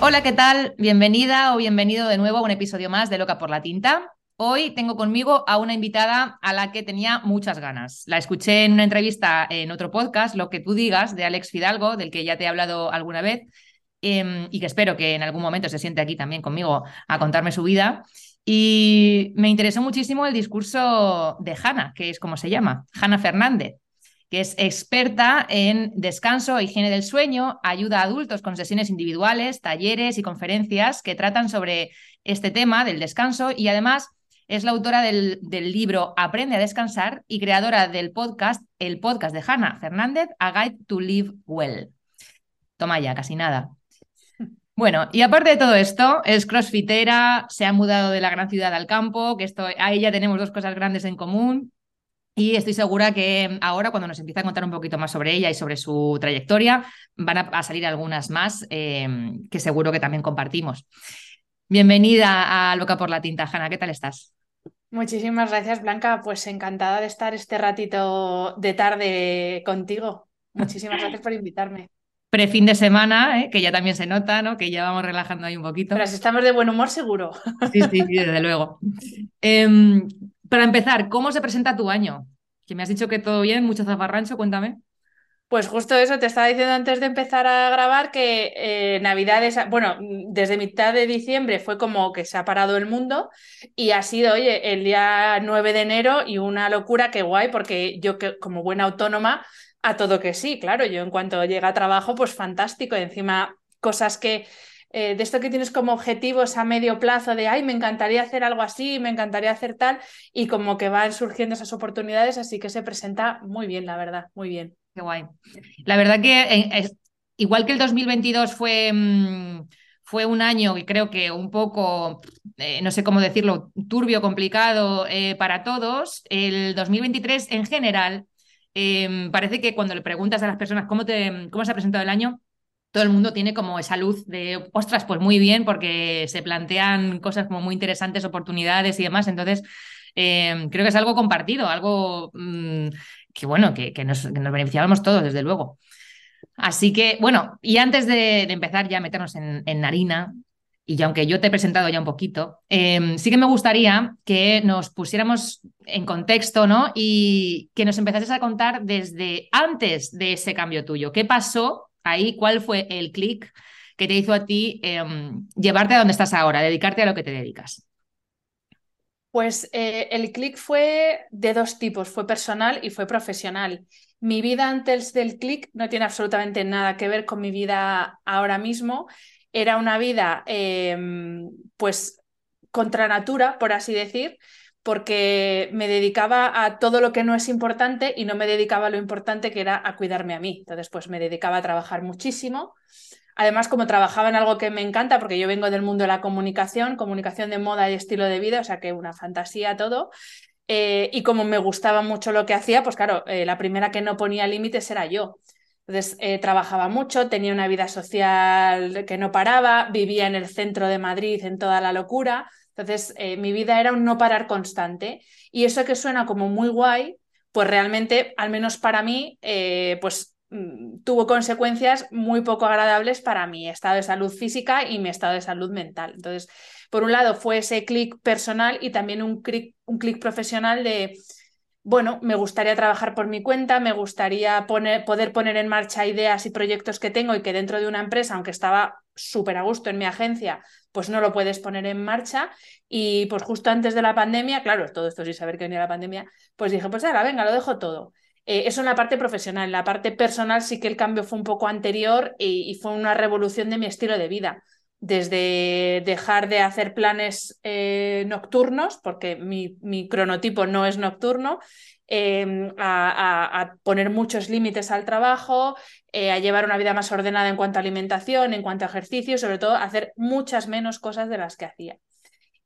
Hola, ¿qué tal? Bienvenida o bienvenido de nuevo a un episodio más de Loca por la Tinta. Hoy tengo conmigo a una invitada a la que tenía muchas ganas. La escuché en una entrevista en otro podcast, Lo que tú digas, de Alex Fidalgo, del que ya te he hablado alguna vez, em, y que espero que en algún momento se siente aquí también conmigo a contarme su vida. Y me interesó muchísimo el discurso de Hanna, que es como se llama, Hanna Fernández que es experta en descanso e higiene del sueño, ayuda a adultos con sesiones individuales, talleres y conferencias que tratan sobre este tema del descanso y además es la autora del, libro Aprende a descansar y creadora del podcast, el podcast de Hannah Fernández, A Guide to Live Well. Toma ya, casi nada. Bueno, y aparte de todo esto, es crossfitera, se ha mudado de la gran ciudad al campo, que esto, ahí ya tenemos dos cosas grandes en común, y estoy segura que ahora, cuando nos empieza a contar un poquito más sobre ella y sobre su trayectoria, van a, salir algunas más em, que seguro que también compartimos. Bienvenida a Loca por la Tinta, Hanna. ¿Qué tal estás? Muchísimas gracias, Blanca. Pues encantada de estar este ratito de tarde contigo. Muchísimas gracias por invitarme. Pre-fin de semana, ¿eh? que ya también se nota, ¿no? Que ya vamos relajando ahí un poquito. Pero si estamos de buen humor, seguro. Sí, sí, desde luego. para empezar, ¿cómo se presenta tu año? Que me has dicho que todo bien, mucho zafarrancho, cuéntame. Pues justo eso, te estaba diciendo antes de empezar a grabar que eh, Navidades, bueno, desde mitad de diciembre fue como que se ha parado el mundo y ha sido, oye, el día 9 de enero y una locura, qué guay, porque yo que, como buena autónoma, a todo que sí, claro, yo en cuanto llega a trabajo, pues fantástico, encima cosas que eh, de esto que tienes como objetivos a medio plazo de, ay, me encantaría hacer algo así, me encantaría hacer tal, y como que van surgiendo esas oportunidades, así que se presenta muy bien, la verdad, muy bien. Qué guay. La verdad que eh, igual que el 2022 fue... Mm, fue un año que creo que un poco, eh, no sé cómo decirlo, turbio, complicado para todos. El 2023 en general, em, parece que cuando le preguntas a las personas cómo, te, cómo se ha presentado el año, todo el mundo tiene como esa luz de, ostras, pues muy bien, porque se plantean cosas como muy interesantes, oportunidades y demás. Entonces, eh, creo que es algo compartido, algo mm, que, bueno, que, nos, beneficiábamos todos, desde luego. Así que, bueno, y antes de, empezar ya a meternos en, harina, y aunque yo te he presentado ya un poquito, em, sí que me gustaría que nos pusiéramos en contexto, ¿no? Y que nos empezases a contar desde antes de ese cambio tuyo. ¿Qué pasó ahí, ¿cuál fue el clic que te hizo a ti em, llevarte a donde estás ahora, dedicarte a lo que te dedicas? Pues eh, el clic fue de dos tipos, fue personal y fue profesional. Mi vida antes del clic no tiene absolutamente nada que ver con mi vida ahora mismo. Era una vida, em, pues, contra natura, por así decir, porque me dedicaba a todo lo que no es importante y no me dedicaba a lo importante que era a cuidarme a mí. Entonces, pues me dedicaba a trabajar muchísimo. Además, como trabajaba en algo que me encanta, porque yo vengo del mundo de la comunicación, comunicación de moda y estilo de vida, o sea que una fantasía todo. Eh, y como me gustaba mucho lo que hacía, pues claro, eh, la primera que no ponía límites era yo. Entonces, eh, trabajaba mucho, tenía una vida social que no paraba, vivía en el centro de Madrid en toda la locura, entonces, eh, mi vida era un no parar constante. Y eso que suena como muy guay, pues realmente, al menos para mí, eh, pues mm, tuvo consecuencias muy poco agradables para mi estado de salud física y mi estado de salud mental. Entonces, por un lado fue ese clic personal y también un clic un profesional de, bueno, me gustaría trabajar por mi cuenta, me gustaría poner, poder poner en marcha ideas y proyectos que tengo y que dentro de una empresa, aunque estaba súper a gusto en mi agencia, pues no lo puedes poner en marcha. Y pues justo antes de la pandemia, claro, todo esto sin saber que venía la pandemia, pues dije, pues ahora, venga, lo dejo todo. Eh, eso en la parte profesional. En la parte personal sí que el cambio fue un poco anterior y, fue una revolución de mi estilo de vida. Desde dejar de hacer planes eh, nocturnos, porque mi, mi, cronotipo no es nocturno, em, a, poner muchos límites al trabajo, eh, a llevar una vida más ordenada en cuanto a alimentación, en cuanto a ejercicio, sobre todo a hacer muchas menos cosas de las que hacía.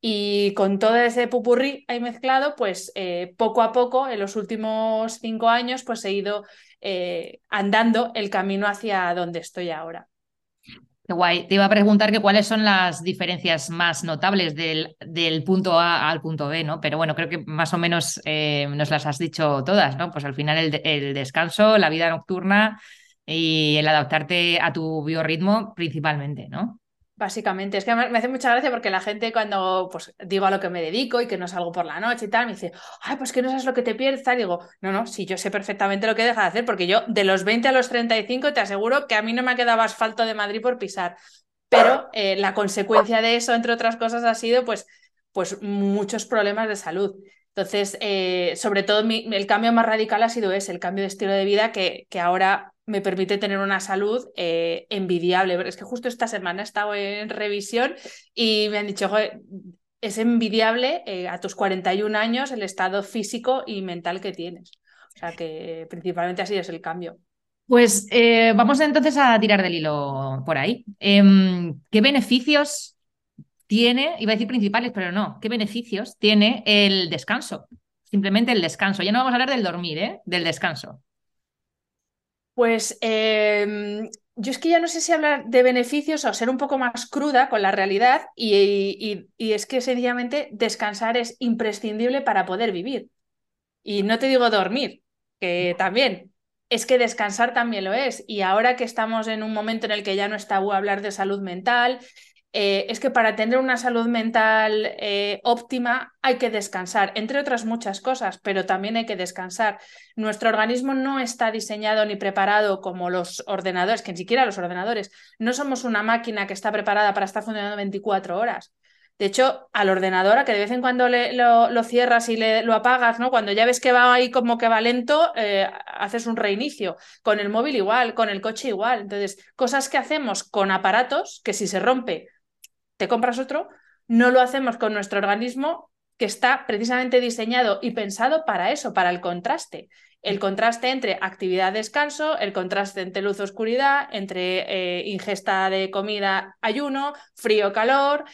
Y con todo ese pupurrí ahí mezclado, pues eh, poco a poco, en los últimos cinco años, pues he ido andando el camino hacia donde estoy ahora. Qué guay. Te iba a preguntar cuáles son las diferencias más notables del, del punto A al punto B, ¿no? Pero bueno, creo que más o menos eh, nos las has dicho todas, ¿no? Pues al final el, el descanso, la vida nocturna y el adaptarte a tu biorritmo principalmente, ¿no? Básicamente, es que me hace mucha gracia porque la gente cuando pues digo a lo que me dedico y que no salgo por la noche y tal, me dice, ay, pues que no sabes lo que te pierdes, y digo, no, no, si yo sé perfectamente lo que deja de hacer, porque yo de los 20 a los 35 te aseguro que a mí no me ha quedado asfalto de Madrid por pisar, pero eh, la consecuencia de eso, entre otras cosas, ha sido pues, pues muchos problemas de salud. Entonces, eh, sobre todo el cambio más radical ha sido ese, el cambio de estilo de vida que, que ahora me permite tener una salud eh, envidiable. Es que justo esta semana he estado en revisión y me han dicho, es envidiable eh, a tus 41 años el estado físico y mental que tienes. O sea que principalmente así es el cambio. Pues eh, vamos entonces a tirar del hilo por ahí. Em, ¿Qué beneficios tiene, iba a decir principales, pero no, qué beneficios tiene el descanso? Simplemente el descanso. Ya no vamos a hablar del dormir, ¿eh? del descanso. Pues em, yo es que ya no sé si hablar de beneficios o ser un poco más cruda con la realidad y, es que sencillamente descansar es imprescindible para poder vivir. Y no te digo dormir, que también, es que descansar también lo es. Y ahora que estamos en un momento en el que ya no es tabú hablar de salud mental, eh, es que para tener una salud mental eh, óptima hay que descansar, entre otras muchas cosas, pero también hay que descansar. Nuestro organismo no está diseñado ni preparado como los ordenadores, que ni siquiera los ordenadores. No somos una máquina que está preparada para estar funcionando 24 horas. De hecho, al ordenador, a que de vez en cuando lo, cierras y lo apagas, ¿no? Cuando ya ves que va ahí como que va lento, eh, haces un reinicio. Con el móvil igual, con el coche igual. Entonces, cosas que hacemos con aparatos que si se rompe te compras otro, no lo hacemos con nuestro organismo que está precisamente diseñado y pensado para eso, para el contraste. El contraste entre actividad-descanso, el contraste entre luz-oscuridad, entre eh, ingesta de comida, ayuno, frío-calor.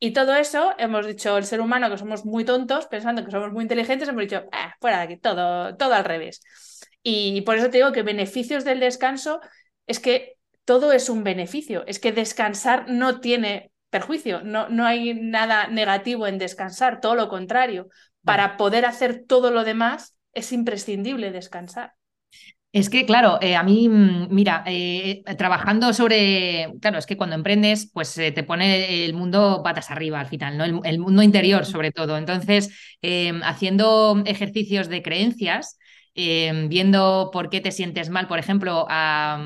Y todo eso, hemos dicho el ser humano que somos muy tontos, pensando que somos muy inteligentes, hemos dicho, ah, fuera de aquí, todo, todo al revés. Y por eso te digo que beneficios del descanso es que todo es un beneficio, es que descansar no tiene perjuicio, no, no hay nada negativo en descansar, todo lo contrario. Para poder hacer todo lo demás es imprescindible descansar. Es que, claro, eh, a mí, mm, mira, eh, trabajando sobre, claro, es que cuando emprendes, pues te pone el mundo patas arriba al final, ¿no? El, mundo interior sobre todo. Entonces, em, haciendo ejercicios de creencias, viendo por qué te sientes mal, por ejemplo, a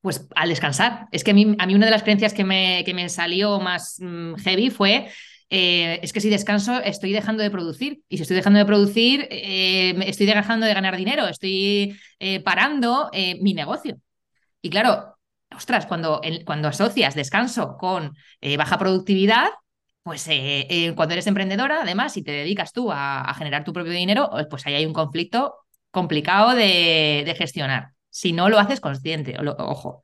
pues al descansar. Es que a mí, a una de las creencias que me, que me salió más mm, heavy fue, eh, es que si descanso estoy dejando de producir. Y si estoy dejando de producir, eh, estoy dejando de ganar dinero, estoy eh, parando mi negocio. Y claro, ostras, cuando, cuando asocias descanso con baja productividad, pues cuando eres emprendedora, además, si te dedicas tú a, generar tu propio dinero, pues ahí hay un conflicto complicado de, de gestionar si no lo haces consciente, ojo.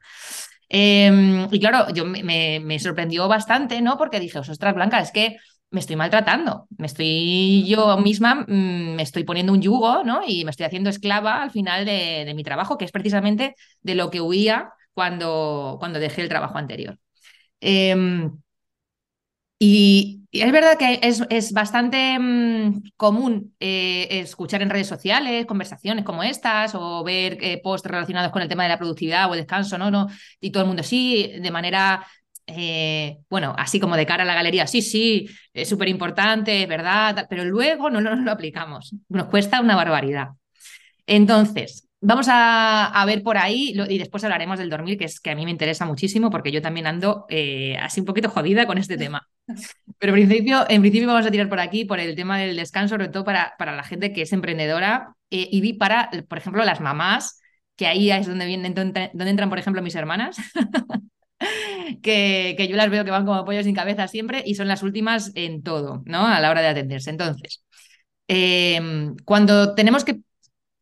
Em, y claro, yo me, sorprendió bastante, ¿no? Porque dije, ostras, Blanca, es que me estoy maltratando, me estoy yo misma, mm, me estoy poniendo un yugo, ¿no? Y me estoy haciendo esclava al final de, mi trabajo, que es precisamente de lo que huía cuando, cuando dejé el trabajo anterior. Em, y, es verdad que es, bastante mm, común eh, escuchar en redes sociales conversaciones como estas o ver eh, posts relacionados con el tema de la productividad o el descanso, ¿no? ¿no? Y todo el mundo sí, de manera, eh, bueno, así como de cara a la galería, sí, sí, es súper importante, ¿verdad? Pero luego no, no, lo aplicamos. Nos cuesta una barbaridad. Entonces, vamos a, ver por ahí y después hablaremos del dormir, que es que a mí me interesa muchísimo porque yo también ando eh, así un poquito jodida con este tema. Pero en principio, en principio vamos a tirar por aquí por el tema del descanso, sobre todo para, para la gente que es emprendedora eh, y para, por ejemplo, las mamás, que ahí es donde, vienen, donde, entran, por ejemplo, mis hermanas. que, que, yo las veo que van como pollos sin cabeza siempre y son las últimas en todo, ¿no? A la hora de atenderse. Entonces, eh, cuando tenemos que,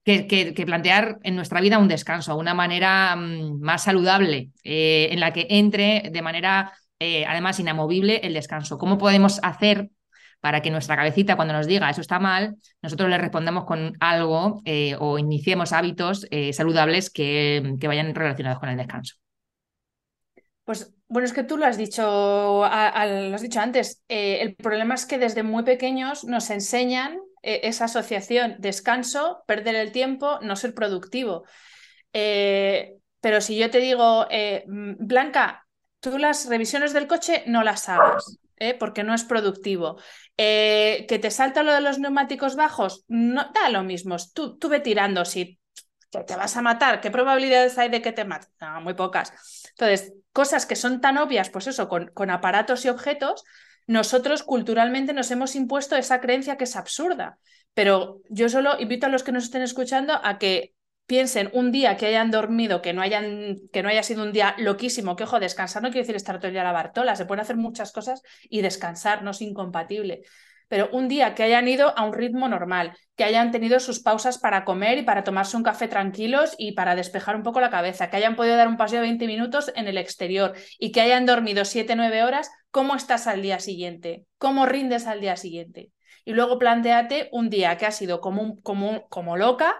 que, plantear en nuestra vida un descanso, una manera mm, más saludable, eh, en la que entre de manera, eh, además, inamovible el descanso. ¿Cómo podemos hacer para que nuestra cabecita, cuando nos diga eso está mal, nosotros le respondamos con algo o iniciemos hábitos saludables que, que vayan relacionados con el descanso? Pues bueno, es que tú lo has dicho, lo has dicho antes. el problema es que desde muy pequeños nos enseñan e, esa asociación descanso, perder el tiempo, no ser productivo. Eh, pero si yo te digo, eh, mm, Blanca, tú las revisiones del coche no las hagas. ¿eh? porque no es productivo. que te salta lo de los neumáticos bajos, no da lo mismo. Tú, tú ve tirando, si te vas a matar, ¿qué probabilidades hay de que te maten? Muy pocas. Entonces, cosas que son tan obvias, pues eso, con, con aparatos y objetos, nosotros culturalmente nos hemos impuesto esa creencia que es absurda. Pero yo solo invito a los que nos estén escuchando a que piensen un día que hayan dormido, que no, hayan, que no haya sido un día loquísimo, que ojo, descansar no quiere decir estar todo el día a la bartola, se pueden hacer muchas cosas y descansar no es incompatible pero un día que hayan ido a un ritmo normal, que hayan tenido sus pausas para comer y para tomarse un café tranquilos y para despejar un poco la cabeza, que hayan podido dar un paseo de 20 minutos en el exterior y que hayan dormido 7-9 horas, ¿cómo estás al día siguiente? ¿Cómo rindes al día siguiente? Y luego planteate un día que ha sido como, como, como loca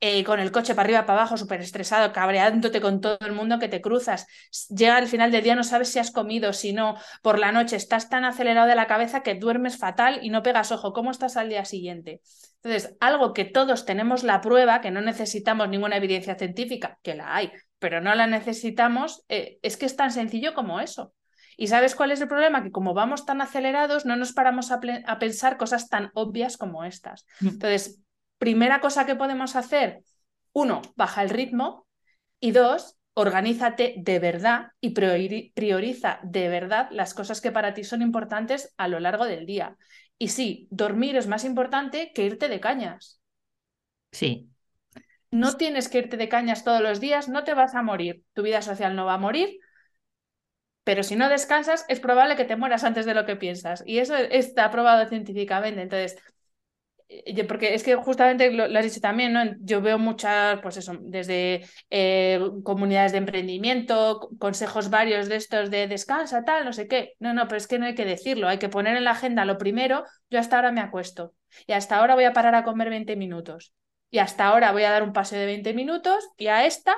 eh, con el coche para arriba, para abajo, súper estresado, cabreándote con todo el mundo que te cruzas. Llega al final del día, no sabes si has comido, si no, por la noche estás tan acelerado de la cabeza que duermes fatal y no pegas ojo. ¿Cómo estás al día siguiente? Entonces, algo que todos tenemos la prueba, que no necesitamos ninguna evidencia científica, que la hay, pero no la necesitamos, eh, es que es tan sencillo como eso. ¿Y sabes cuál es el problema? Que como vamos tan acelerados, no nos paramos a, a pensar cosas tan obvias como estas. Mm. Entonces, primera cosa que podemos hacer, uno, baja el ritmo y dos, organízate de verdad y prioriza de verdad las cosas que para ti son importantes a lo largo del día. Y sí, dormir es más importante que irte de cañas. Sí. No tienes que irte de cañas todos los días, no te vas a morir, tu vida social no va a morir, pero si no descansas es probable que te mueras antes de lo que piensas. Y eso está probado científicamente. Entonces, porque es que justamente lo, has dicho también, ¿no? Yo veo muchas, pues eso, desde eh, comunidades de emprendimiento, consejos varios de estos de descansa, tal, no sé qué. No, no, pero es que no hay que decirlo, hay que poner en la agenda lo primero, yo hasta ahora me acuesto y hasta ahora voy a parar a comer 20 minutos y hasta ahora voy a dar un paseo de 20 minutos y a esta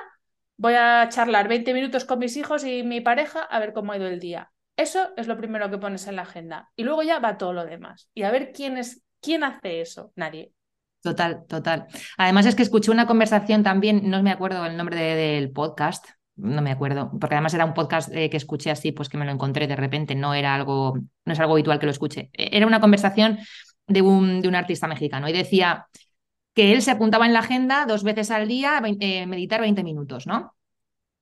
voy a charlar 20 minutos con mis hijos y mi pareja a ver cómo ha ido el día. Eso es lo primero que pones en la agenda y luego ya va todo lo demás y a ver quién es ¿Quién hace eso? Nadie. Total, total. Además es que escuché una conversación también, no me acuerdo el nombre del podcast, no me acuerdo, porque además era un podcast eh, que escuché así, pues que me lo encontré de repente, no era algo, no es algo habitual que lo escuche. E, era una conversación de un, de un artista mexicano y decía que él se apuntaba en la agenda dos veces al día eh, meditar 20 minutos, ¿no?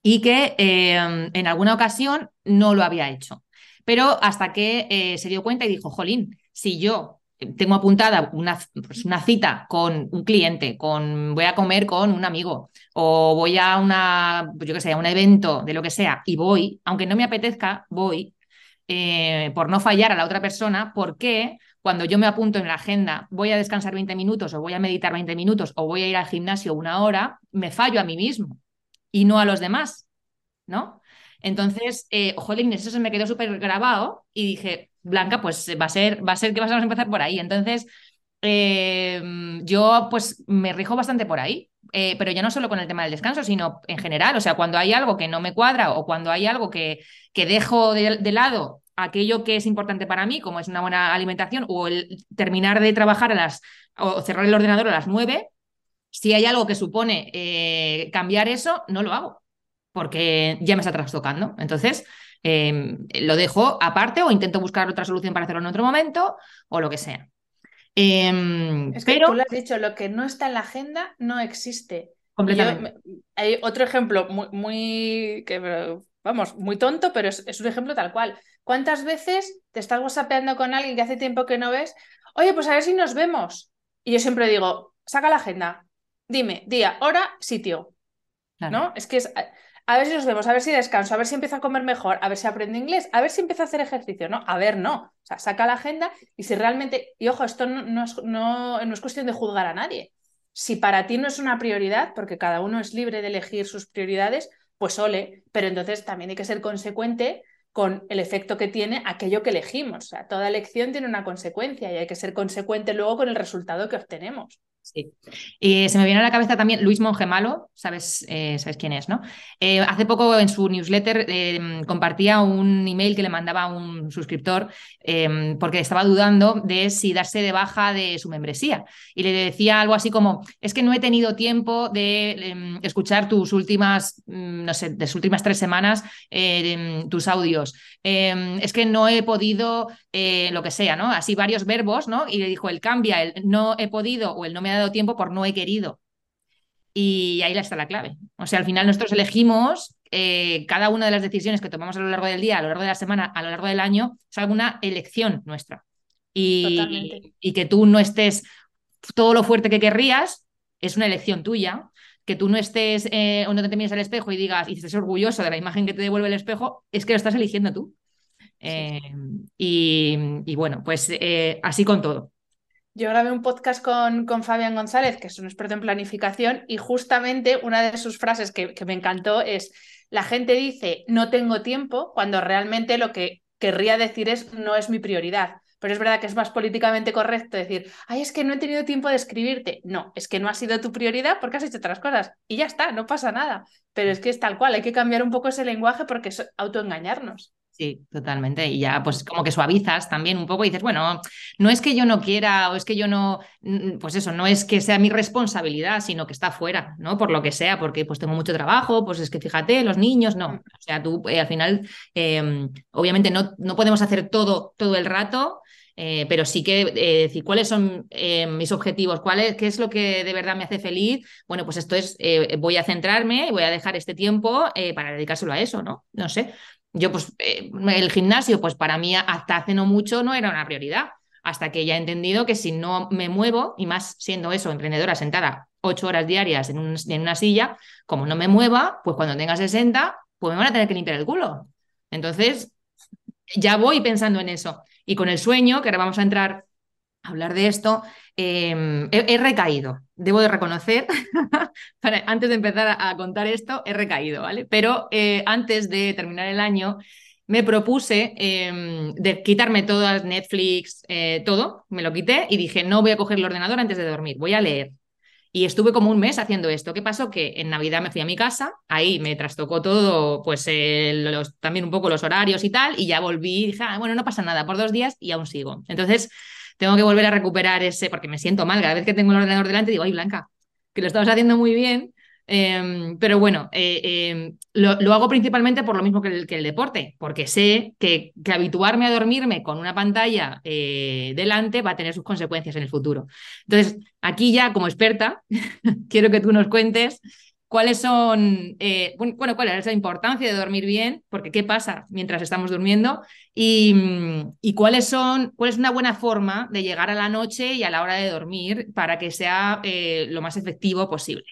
Y que eh, en alguna ocasión no lo había hecho. Pero hasta que se dio cuenta y dijo, jolín, si yo tengo apuntada una, pues una, cita con un cliente, con voy a comer con un amigo o voy a una, yo que sé, a un evento de lo que sea y voy, aunque no me apetezca, voy eh, por no fallar a la otra persona, porque cuando yo me apunto en la agenda voy a descansar 20 minutos o voy a meditar 20 minutos o voy a ir al gimnasio una hora, me fallo a mí mismo y no a los demás, ¿no? Entonces, eh, jolín, eso se me quedó súper grabado y dije, Blanca, pues va a ser, va a ser que vas a empezar por ahí. Entonces, em, yo pues me rijo bastante por ahí. Eh, pero ya no solo con el tema del descanso, sino en general. O sea, cuando hay algo que no me cuadra o cuando hay algo que, que dejo de, lado aquello que es importante para mí, como es una buena alimentación o el terminar de trabajar a las o cerrar el ordenador a las nueve, si hay algo que supone eh, cambiar eso, no lo hago porque ya me está trastocando. Entonces, em, lo dejo aparte o intento buscar otra solución para hacerlo en otro momento o lo que sea. Em, es que pero... tú lo has dicho, lo que no está en la agenda no existe. Completamente. hay otro ejemplo muy, muy que, vamos, muy tonto, pero es, es, un ejemplo tal cual. ¿Cuántas veces te estás whatsappeando con alguien que hace tiempo que no ves? Oye, pues a ver si nos vemos. Y yo siempre digo, saca la agenda, dime, día, hora, sitio. ¿No? Es que es, a ver si nos vemos, a ver si descanso, a ver si empiezo a comer mejor, a ver si aprendo inglés, a ver si empiezo a hacer ejercicio, ¿no? A ver, no. O sea, saca la agenda y si realmente, y ojo, esto no, es, no, no es cuestión de juzgar a nadie. Si para ti no es una prioridad, porque cada uno es libre de elegir sus prioridades, pues ole, pero entonces también hay que ser consecuente con el efecto que tiene aquello que elegimos. O sea, toda elección tiene una consecuencia y hay que ser consecuente luego con el resultado que obtenemos. Sí. Y se me viene a la cabeza también Luis Mongemalo, sabes, eh, sabes quién es, ¿no? Eh, hace poco en su newsletter eh, compartía un email que le mandaba un suscriptor porque estaba dudando de si darse de baja de su membresía. Y le decía algo así como, es que no he tenido tiempo de em, escuchar tus últimas, mm, no sé, de sus últimas tres semanas, tus audios. Em, es que no he podido, lo que sea, ¿no? Así varios verbos, ¿no? Y le dijo, el cambia, el no he podido o el no me ha dado tiempo por no he querido. Y ahí está la clave. O sea, al final nosotros elegimos eh, cada una de las decisiones que tomamos a lo largo del día, a lo largo de la semana, a lo largo del año, es alguna elección nuestra. Y, y que tú no estés todo lo fuerte que querrías, es una elección tuya. Que tú no estés eh, o no te mires al espejo y digas y estés orgulloso de la imagen que te devuelve el espejo, es que lo estás eligiendo tú. Eh, y, bueno, pues así con todo. Yo grabé un podcast con, con Fabián González, que es un experto en planificación, y justamente una de sus frases que, me encantó es, la gente dice no tengo tiempo cuando realmente lo que querría decir es no es mi prioridad. Pero es verdad que es más políticamente correcto decir, ay, es que no he tenido tiempo de escribirte. No, es que no ha sido tu prioridad porque has hecho otras cosas. Y ya está, no pasa nada. Pero es que es tal cual, hay que cambiar un poco ese lenguaje porque es autoengañarnos. Sí, totalmente. Y ya pues como que suavizas también un poco y dices, bueno, no es que yo no quiera o es que yo no, pues eso, no es que sea mi responsabilidad, sino que está fuera, ¿no? Por lo que sea, porque pues tengo mucho trabajo, pues es que fíjate, los niños, no. Mm. O sea, tú eh, al final, em, obviamente no, no podemos hacer todo todo el rato, eh, pero sí que eh, decir cuáles son mis objetivos, cuál es, qué es lo que de verdad me hace feliz. Bueno, pues esto es, voy a centrarme y voy a dejar este tiempo para dedicárselo a eso, ¿no? No sé. Yo, pues, eh, el gimnasio, pues para mí hasta hace no mucho no era una prioridad, hasta que ya he entendido que si no me muevo, y más siendo eso, emprendedora sentada ocho horas diarias en, en una silla, como no me mueva, pues cuando tenga 60, pues me van a tener que limpiar el culo. Entonces, ya voy pensando en eso. Y con el sueño, que ahora vamos a entrar hablar de esto, em, he, recaído, debo de reconocer, antes de empezar a, contar esto, he recaído, ¿vale? Pero eh, antes de terminar el año, me propuse em, de quitarme todas Netflix, eh, todo, me lo quité y dije, no voy a coger el ordenador antes de dormir, voy a leer. Y estuve como un mes haciendo esto. ¿Qué pasó? Que en Navidad me fui a mi casa, ahí me trastocó todo, pues también un poco los horarios y tal, y ya volví y dije, ah, bueno, no pasa nada, por dos días y aún sigo. Entonces, tengo que volver a recuperar ese, porque me siento mal. Cada vez que tengo el ordenador delante digo, ay, Blanca, que lo estabas haciendo muy bien. Em, pero bueno, eh, em, lo, hago principalmente por lo mismo que el, que el deporte, porque sé que, que, habituarme a dormirme con una pantalla eh, delante va a tener sus consecuencias en el futuro. Entonces, aquí ya como experta, quiero que tú nos cuentes cuáles son, eh, bueno, cuál es la importancia de dormir bien, porque qué pasa mientras estamos durmiendo y, cuáles son, cuál es una buena forma de llegar a la noche y a la hora de dormir para que sea eh, lo más efectivo posible.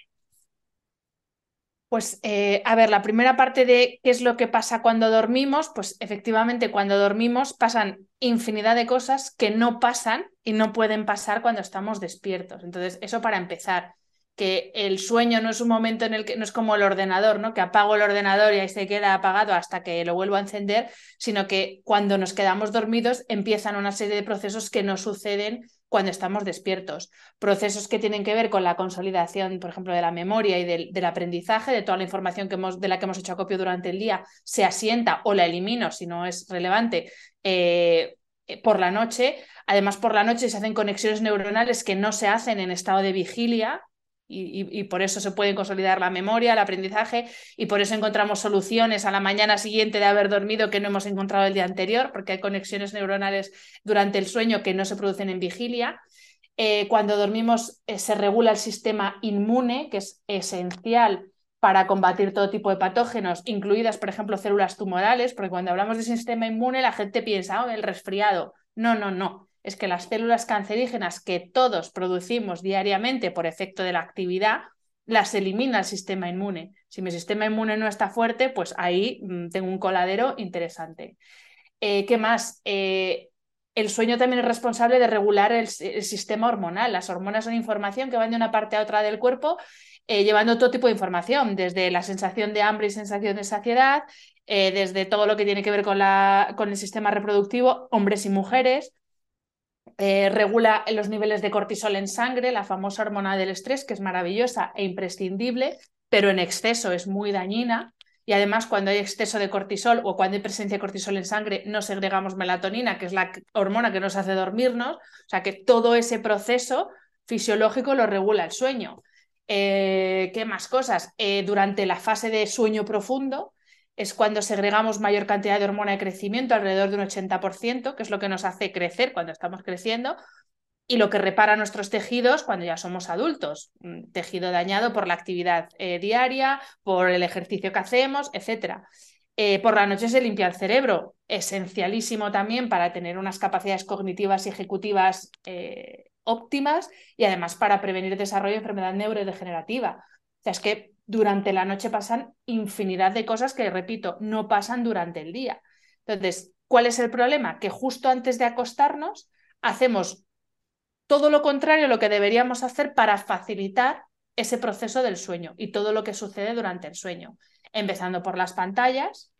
Pues eh, a ver, la primera parte de qué es lo que pasa cuando dormimos, pues efectivamente cuando dormimos pasan infinidad de cosas que no pasan y no pueden pasar cuando estamos despiertos. Entonces, eso para empezar que el sueño no es un momento en el que no es como el ordenador, ¿no? Que apago el ordenador y ahí se queda apagado hasta que lo vuelvo a encender, sino que cuando nos quedamos dormidos empiezan una serie de procesos que no suceden cuando estamos despiertos. Procesos que tienen que ver con la consolidación, por ejemplo, de la memoria y del, aprendizaje, de toda la información que hemos, de la que hemos hecho acopio durante el día, se asienta o la elimino si no es relevante. Eh, por la noche. Además, por la noche se hacen conexiones neuronales que no se hacen en estado de vigilia, y, por eso se puede consolidar la memoria, el aprendizaje y por eso encontramos soluciones a la mañana siguiente de haber dormido que no hemos encontrado el día anterior, porque hay conexiones neuronales durante el sueño que no se producen en vigilia. Eh, cuando dormimos eh, se regula el sistema inmune, que es esencial para combatir todo tipo de patógenos, incluidas, por ejemplo, células tumorales, porque cuando hablamos de sistema inmune la gente piensa, oh, el resfriado. No, no, no. Es que las células cancerígenas que todos producimos diariamente por efecto de la actividad, las elimina el sistema inmune. Si mi sistema inmune no está fuerte, pues ahí mm, tengo un coladero interesante. Eh, ¿Qué más? Eh, el sueño también es responsable de regular el, sistema hormonal. Las hormonas son información que van de una parte a otra del cuerpo, eh, llevando todo tipo de información, desde la sensación de hambre y sensación de saciedad, desde todo lo que tiene que ver con, la, con el sistema reproductivo, hombres y mujeres. Regula los niveles de cortisol en sangre, la famosa hormona del estrés, que es maravillosa e imprescindible, pero en exceso es muy dañina. Y además, cuando hay exceso de cortisol o cuando hay presencia de cortisol en sangre, no segregamos melatonina, que es la hormona que nos hace dormirnos. O sea que todo ese proceso fisiológico lo regula el sueño. Eh, ¿Qué más cosas? Eh, durante la fase de sueño profundo es cuando segregamos mayor cantidad de hormona de crecimiento, alrededor de un 80%, que es lo que nos hace crecer cuando estamos creciendo, y lo que repara nuestros tejidos cuando ya somos adultos, tejido dañado por la actividad eh, diaria, por el ejercicio que hacemos, etc. Eh, por la noche se limpia el cerebro, esencialísimo también para tener unas capacidades cognitivas y ejecutivas eh, óptimas y además para prevenir el desarrollo de enfermedad neurodegenerativa. O sea, es que durante la noche pasan infinidad de cosas que, repito, no pasan durante el día. Entonces, ¿cuál es el problema? Que justo antes de acostarnos hacemos todo lo contrario a lo que deberíamos hacer para facilitar ese proceso del sueño y todo lo que sucede durante el sueño, empezando por las pantallas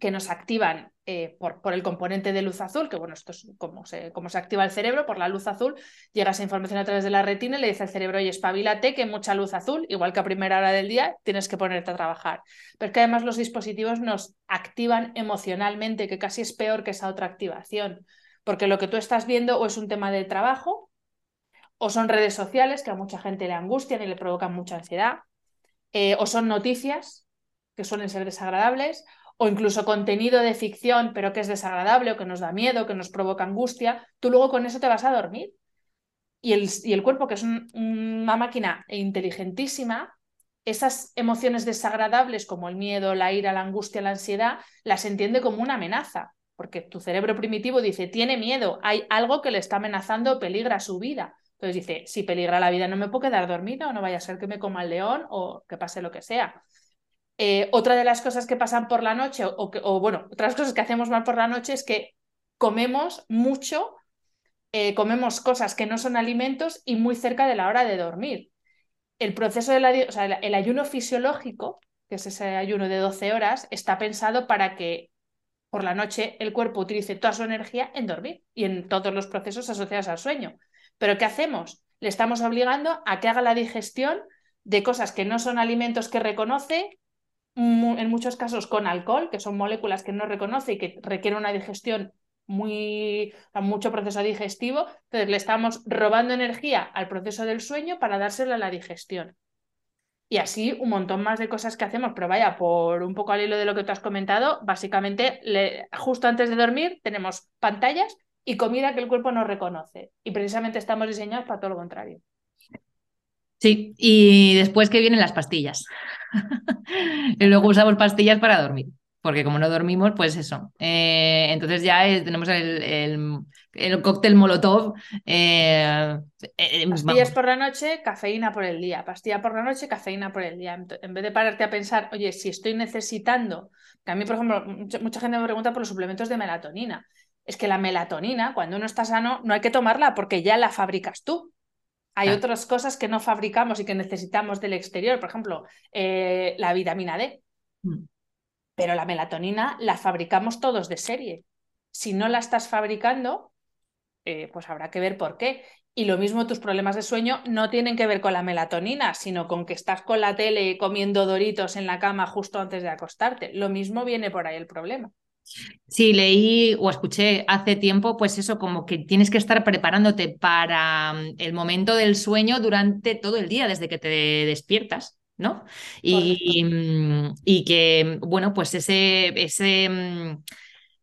que nos activan eh, por, por, el componente de luz azul, que bueno, esto es como se, se activa el cerebro, por la luz azul, llega esa información a través de la retina y le dice al cerebro, oye, espabilate, que mucha luz azul, igual que a primera hora del día, tienes que ponerte a trabajar. Pero es que además los dispositivos nos activan emocionalmente, que casi es peor que esa otra activación, porque lo que tú estás viendo o es un tema de trabajo, o son redes sociales que a mucha gente le angustian y le provocan mucha ansiedad, eh, o son noticias que suelen ser desagradables, o incluso contenido de ficción pero que es desagradable o que nos da miedo, que nos provoca angustia, tú luego con eso te vas a dormir. Y el, y el cuerpo, que es una máquina inteligentísima, esas emociones desagradables como el miedo, la ira, la angustia, la ansiedad, las entiende como una amenaza porque tu cerebro primitivo dice, tiene miedo, hay algo que le está amenazando, peligra su vida. Entonces dice, si peligra la vida no me puedo quedar dormida o no vaya a ser que me coma el león o que pase lo que sea. Eh, otra de las cosas que pasan por la noche, o, bueno, otras cosas que hacemos mal por la noche es que comemos mucho, eh, comemos cosas que no son alimentos y muy cerca de la hora de dormir. El proceso del o el ayuno fisiológico, que es ese ayuno de 12 horas, está pensado para que por la noche el cuerpo utilice toda su energía en dormir y en todos los procesos asociados al sueño. Pero ¿qué hacemos? Le estamos obligando a que haga la digestión de cosas que no son alimentos que reconoce, en muchos casos con alcohol, que son moléculas que no reconoce y que requieren una digestión muy, mucho proceso digestivo. Entonces le estamos robando energía al proceso del sueño para dársela a la digestión. Y así un montón más de cosas que hacemos, pero vaya, por un poco al hilo de lo que tú has comentado, básicamente justo antes de dormir tenemos pantallas y comida que el cuerpo no reconoce. Y precisamente estamos diseñados para todo lo contrario. Sí, y después que vienen las pastillas. Y luego usamos pastillas para dormir porque como no dormimos, pues eso. Eh, entonces ya tenemos el, el, cóctel molotov. Eh, eh, Pastillas por la noche, cafeína por el día. Pastilla por la noche, cafeína por el día. En vez de pararte a pensar, oye, si estoy necesitando, que a mí, por ejemplo, mucha, gente me pregunta por los suplementos de melatonina. Es que la melatonina, cuando uno está sano, no hay que tomarla porque ya la fabricas tú. Hay otras cosas que no fabricamos y que necesitamos del exterior, por ejemplo, la vitamina D. Mm pero la melatonina la fabricamos todos de serie. Si no la estás fabricando, eh, pues habrá que ver por qué. Y lo mismo tus problemas de sueño no tienen que ver con la melatonina, sino con que estás con la tele comiendo doritos en la cama justo antes de acostarte. Lo mismo viene por ahí el problema. Sí, leí o escuché hace tiempo, pues eso, como que tienes que estar preparándote para mm, el momento del sueño durante todo el día, desde que te despiertas. ¿no? Y, mm, y, que, bueno, pues ese, ese, mm,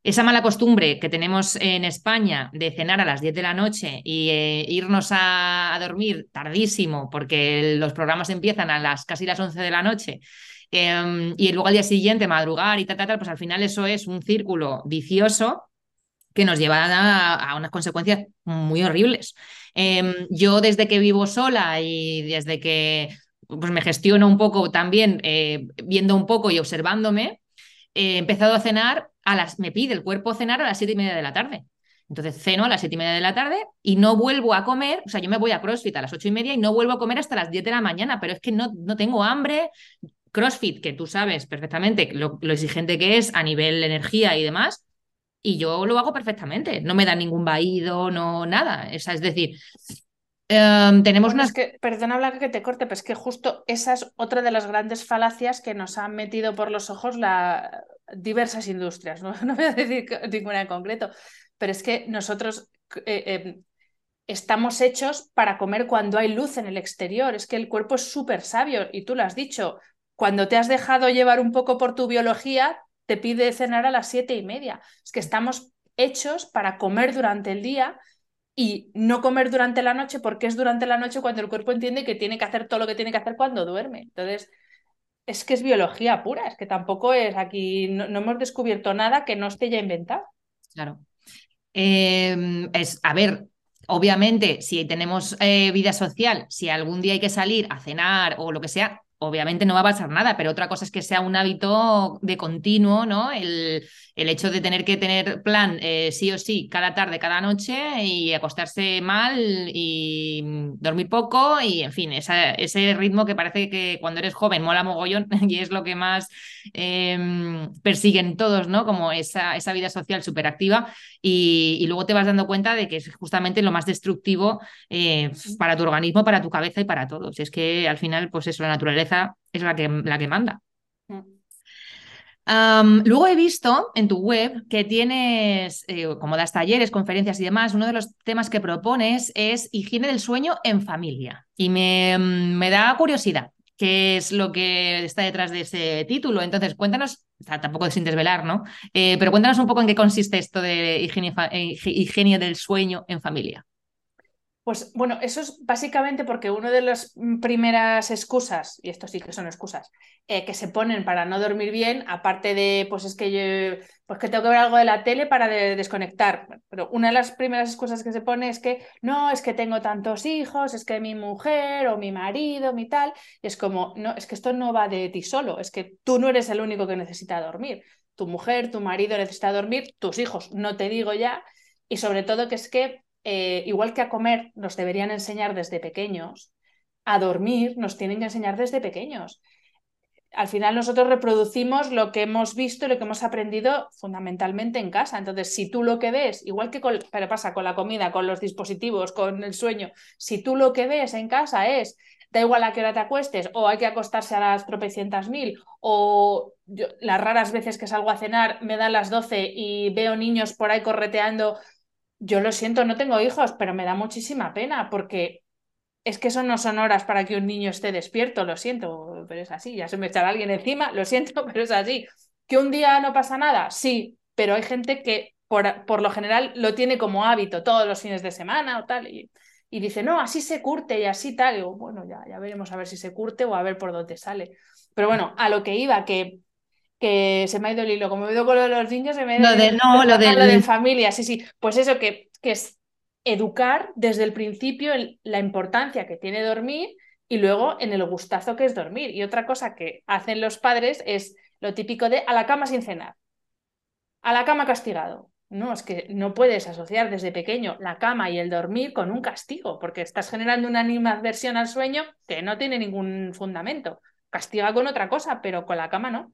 esa mala costumbre que tenemos en España de cenar a las 10 de la noche y eh, irnos a, dormir tardísimo porque los programas empiezan a las casi las 11 de la noche em, y luego al día siguiente madrugar y tal, tal, tal, pues al final eso es un círculo vicioso que nos lleva a, unas consecuencias muy horribles. Em, yo desde que vivo sola y desde que pues, me gestiono un poco también, eh, viendo un poco y observándome, he empezado a cenar a las, me pide el cuerpo cenar a las siete y media de la tarde. Entonces ceno a las siete y media de la tarde y no vuelvo a comer, o sea, yo me voy a CrossFit a las ocho y media y no vuelvo a comer hasta las 10 de la mañana, pero es que no, no tengo hambre. CrossFit, que tú sabes perfectamente lo, exigente que es a nivel energía y demás, y yo lo hago perfectamente, no me da ningún vaído, no nada. es decir, em, tenemos unas... que, perdona, Blanca, que te corte, pero es que justo esa es otra de las grandes falacias que nos han metido por los ojos la, diversas industrias, ¿no? voy a decir ninguna en concreto, pero es que nosotros eh, em, estamos hechos para comer cuando hay luz en el exterior, es que el cuerpo es súper sabio y tú lo has dicho, cuando te has dejado llevar un poco por tu biología, te pide cenar a las siete y media, es que estamos hechos para comer durante el día y no comer durante la noche porque es durante la noche cuando el cuerpo entiende que tiene que hacer todo lo que tiene que hacer cuando duerme. Entonces, es que es biología pura, es que tampoco es aquí, no, hemos descubierto nada que no esté ya inventado. Claro. Em, es, a ver, obviamente, si tenemos eh, vida social, si algún día hay que salir a cenar o lo que sea, obviamente no va a pasar nada, pero otra cosa es que sea un hábito de continuo, ¿no? El, el hecho de tener que tener plan eh, sí o sí cada tarde, cada noche y acostarse mal y dormir poco y, en fin, ese ritmo que parece que cuando eres joven mola mogollón y es lo que más em, persiguen todos, ¿no? Como esa, esa vida social súper activa y, y, luego te vas dando cuenta de que es justamente lo más destructivo eh, para tu organismo, para tu cabeza y para todos. Es que al final, pues eso, la naturaleza es la que, la que manda. Mm luego he visto en tu web que tienes, eh, como das talleres, conferencias y demás, uno de los temas que propones es higiene del sueño en familia. Y me, mm, me da curiosidad qué es lo que está detrás de ese título. Entonces, cuéntanos, tampoco sin desvelar, ¿no? Eh, pero cuéntanos un poco en qué consiste esto de higiene, eh, higiene del sueño en familia. Pues bueno, eso es básicamente porque una de las primeras excusas, y esto sí que son excusas, eh, que se ponen para no dormir bien, aparte de, pues es que yo, pues que tengo que ver algo de la tele para desconectar. Pero una de las primeras excusas que se pone es que no, es que tengo tantos hijos, es que mi mujer o mi marido, mi tal, y es como, no, es que esto no va de ti solo, es que tú no eres el único que necesita dormir. Tu mujer, tu marido necesita dormir, tus hijos, no te digo ya, y sobre todo que es que eh, igual que a comer nos deberían enseñar desde pequeños, a dormir nos tienen que enseñar desde pequeños. Al final nosotros reproducimos lo que hemos visto lo que hemos aprendido fundamentalmente en casa. Entonces, si tú lo que ves, igual que con, pero pasa con la comida, con los dispositivos, con el sueño, si tú lo que ves en casa es da igual a qué hora te acuestes, o hay que acostarse a las tropecientas mil, o las raras veces que salgo a cenar me dan las 12 y veo niños por ahí correteando yo lo siento, no tengo hijos, pero me da muchísima pena porque es que eso no son horas para que un niño esté despierto, lo siento, pero es así, ya se me echará alguien encima, lo siento, pero es así. ¿Que un día no pasa nada? Sí, pero hay gente que por, por lo general lo tiene como hábito todos los fines de semana o tal, y, y dice, no, así se curte y así tal. Y bueno, ya, ya veremos a ver si se curte o a ver por dónde sale. Pero bueno, a lo que iba, que que se me ha ido el hilo, como he ido con lo de los niños, se me ha ido lo de, no, lo, de, familia, sí, sí, pues eso que, que es educar desde el principio la importancia que tiene dormir y luego en el gustazo que es dormir. Y otra cosa que hacen los padres es lo típico de a la cama sin cenar, a la cama castigado. No, es que no puedes asociar desde pequeño la cama y el dormir con un castigo, porque estás generando una animadversión al sueño que no tiene ningún fundamento. Castiga con otra cosa, pero con la cama no.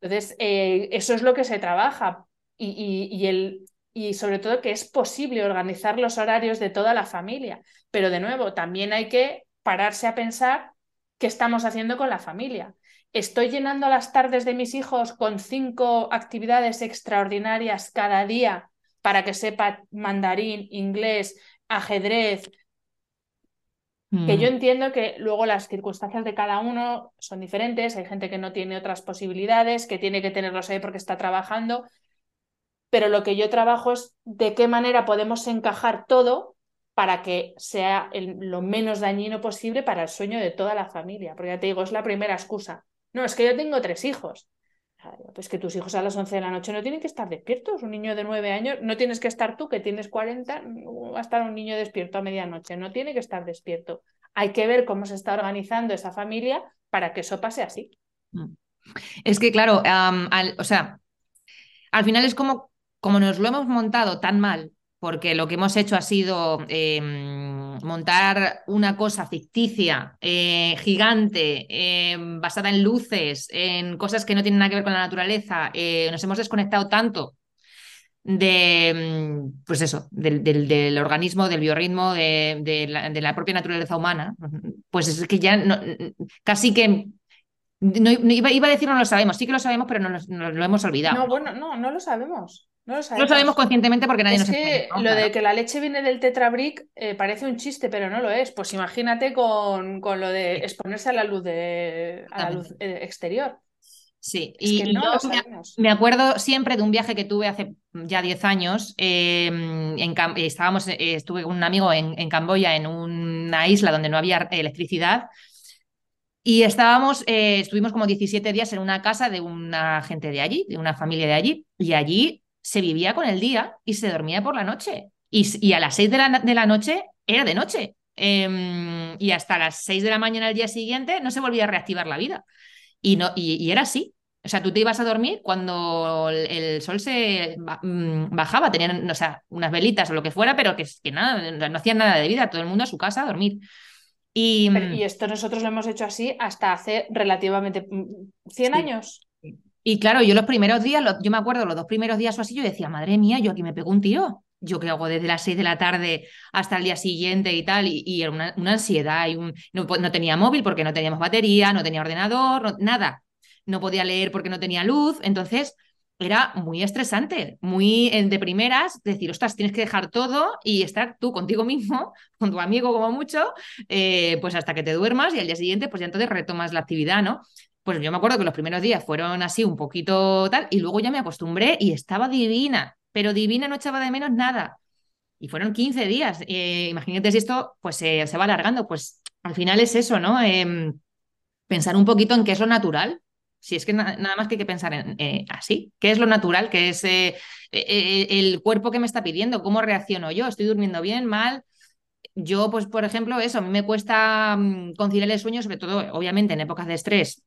Entonces, eh, eso es lo que se trabaja y, y, el, y sobre todo que es posible organizar los horarios de toda la familia. Pero de nuevo, también hay que pararse a pensar qué estamos haciendo con la familia. ¿Estoy llenando las tardes de mis hijos con cinco actividades extraordinarias cada día para que sepa mandarín, inglés, ajedrez, que yo mm. entiendo que luego las circunstancias de cada uno son diferentes, hay gente que no tiene otras posibilidades, que tiene que tenerlos ahí porque está trabajando, pero lo que yo trabajo es de qué manera podemos encajar todo para que sea lo menos dañino posible para el sueño de toda la familia. Porque ya te digo, es la primera excusa. No, es que yo tengo tres hijos. Pues que tus hijos a las 11 de la noche no tienen que estar despiertos. Un niño de 9 años, no tienes que estar tú, que tienes 40, va a estar un niño despierto a medianoche. No tiene que estar despierto. Hay que ver cómo se está organizando esa familia para que eso pase así. Mm. Es que, claro, o sea, al final es como, como nos lo hemos montado tan mal, porque lo que hemos hecho ha sido em, montar una cosa ficticia, eh, gigante, em, basada en luces, en cosas que no tienen nada que ver con la naturaleza. Eh, nos hemos desconectado tanto de, em, pues eso, del, organismo, del biorritmo, de, la, propia naturaleza humana, pues es que ya casi que no, iba, a decir no lo sabemos, sí que lo sabemos, pero no, lo hemos olvidado. No, bueno, no, no lo sabemos. No lo sabemos, conscientemente porque nadie nos que Lo de que la leche viene del tetrabric eh, parece un chiste, pero no lo es. Pues imagínate con, con lo de exponerse a la luz, de, a la luz eh, exterior. Sí, y, no me, acuerdo siempre de un viaje que tuve hace ya 10 años. Em, en, estábamos, eh, estuve con un amigo en, en Camboya, en una isla donde no había electricidad y estábamos, eh, estuvimos como 17 días en una casa de una gente de allí, de una familia de allí, y allí se vivía con el día y se dormía por la noche. Y, a las 6 de la, de la, noche era de noche. Em, y hasta las 6 de la mañana del día siguiente no se volvía a reactivar la vida. Y, no, y, era así. O sea, tú te ibas a dormir cuando el, sol se mm, bajaba, tenían, o sea, unas velitas o lo que fuera, pero que, que nada, no hacían nada de vida, todo el mundo a su casa a dormir. Y, mm, y esto nosotros lo hemos hecho así hasta hace relativamente 100 mm, años. Y claro, yo los primeros días, yo me acuerdo los dos primeros días o así, yo decía, madre mía, yo aquí me pego un tío. Yo que hago desde las 6 de la tarde hasta el día siguiente y tal, y, era una, ansiedad, y un, no, no, tenía móvil porque no teníamos batería, no tenía ordenador, nada. No podía leer porque no tenía luz. Entonces, era muy estresante, muy de primeras, decir, ostras, tienes que dejar todo y estar tú contigo mismo, con tu amigo como mucho, eh, pues hasta que te duermas y al día siguiente, pues ya entonces retomas la actividad, ¿no? Pues yo me acuerdo que los primeros días fueron así un poquito tal y luego ya me acostumbré y estaba divina, pero divina no echaba de menos nada. Y fueron 15 días. Eh, imagínate si esto pues se va alargando, pues al final es eso, ¿no? Em, pensar un poquito en qué es lo natural, si es que nada más que hay que pensar en eh, así, ¿qué es lo natural? ¿Qué es eh, eh, el cuerpo que me está pidiendo? ¿Cómo reacciono yo? ¿Estoy durmiendo bien, mal? Yo, pues, por ejemplo, eso, a mí me cuesta mm, conciliar el sueño, sobre todo, obviamente, en épocas de estrés,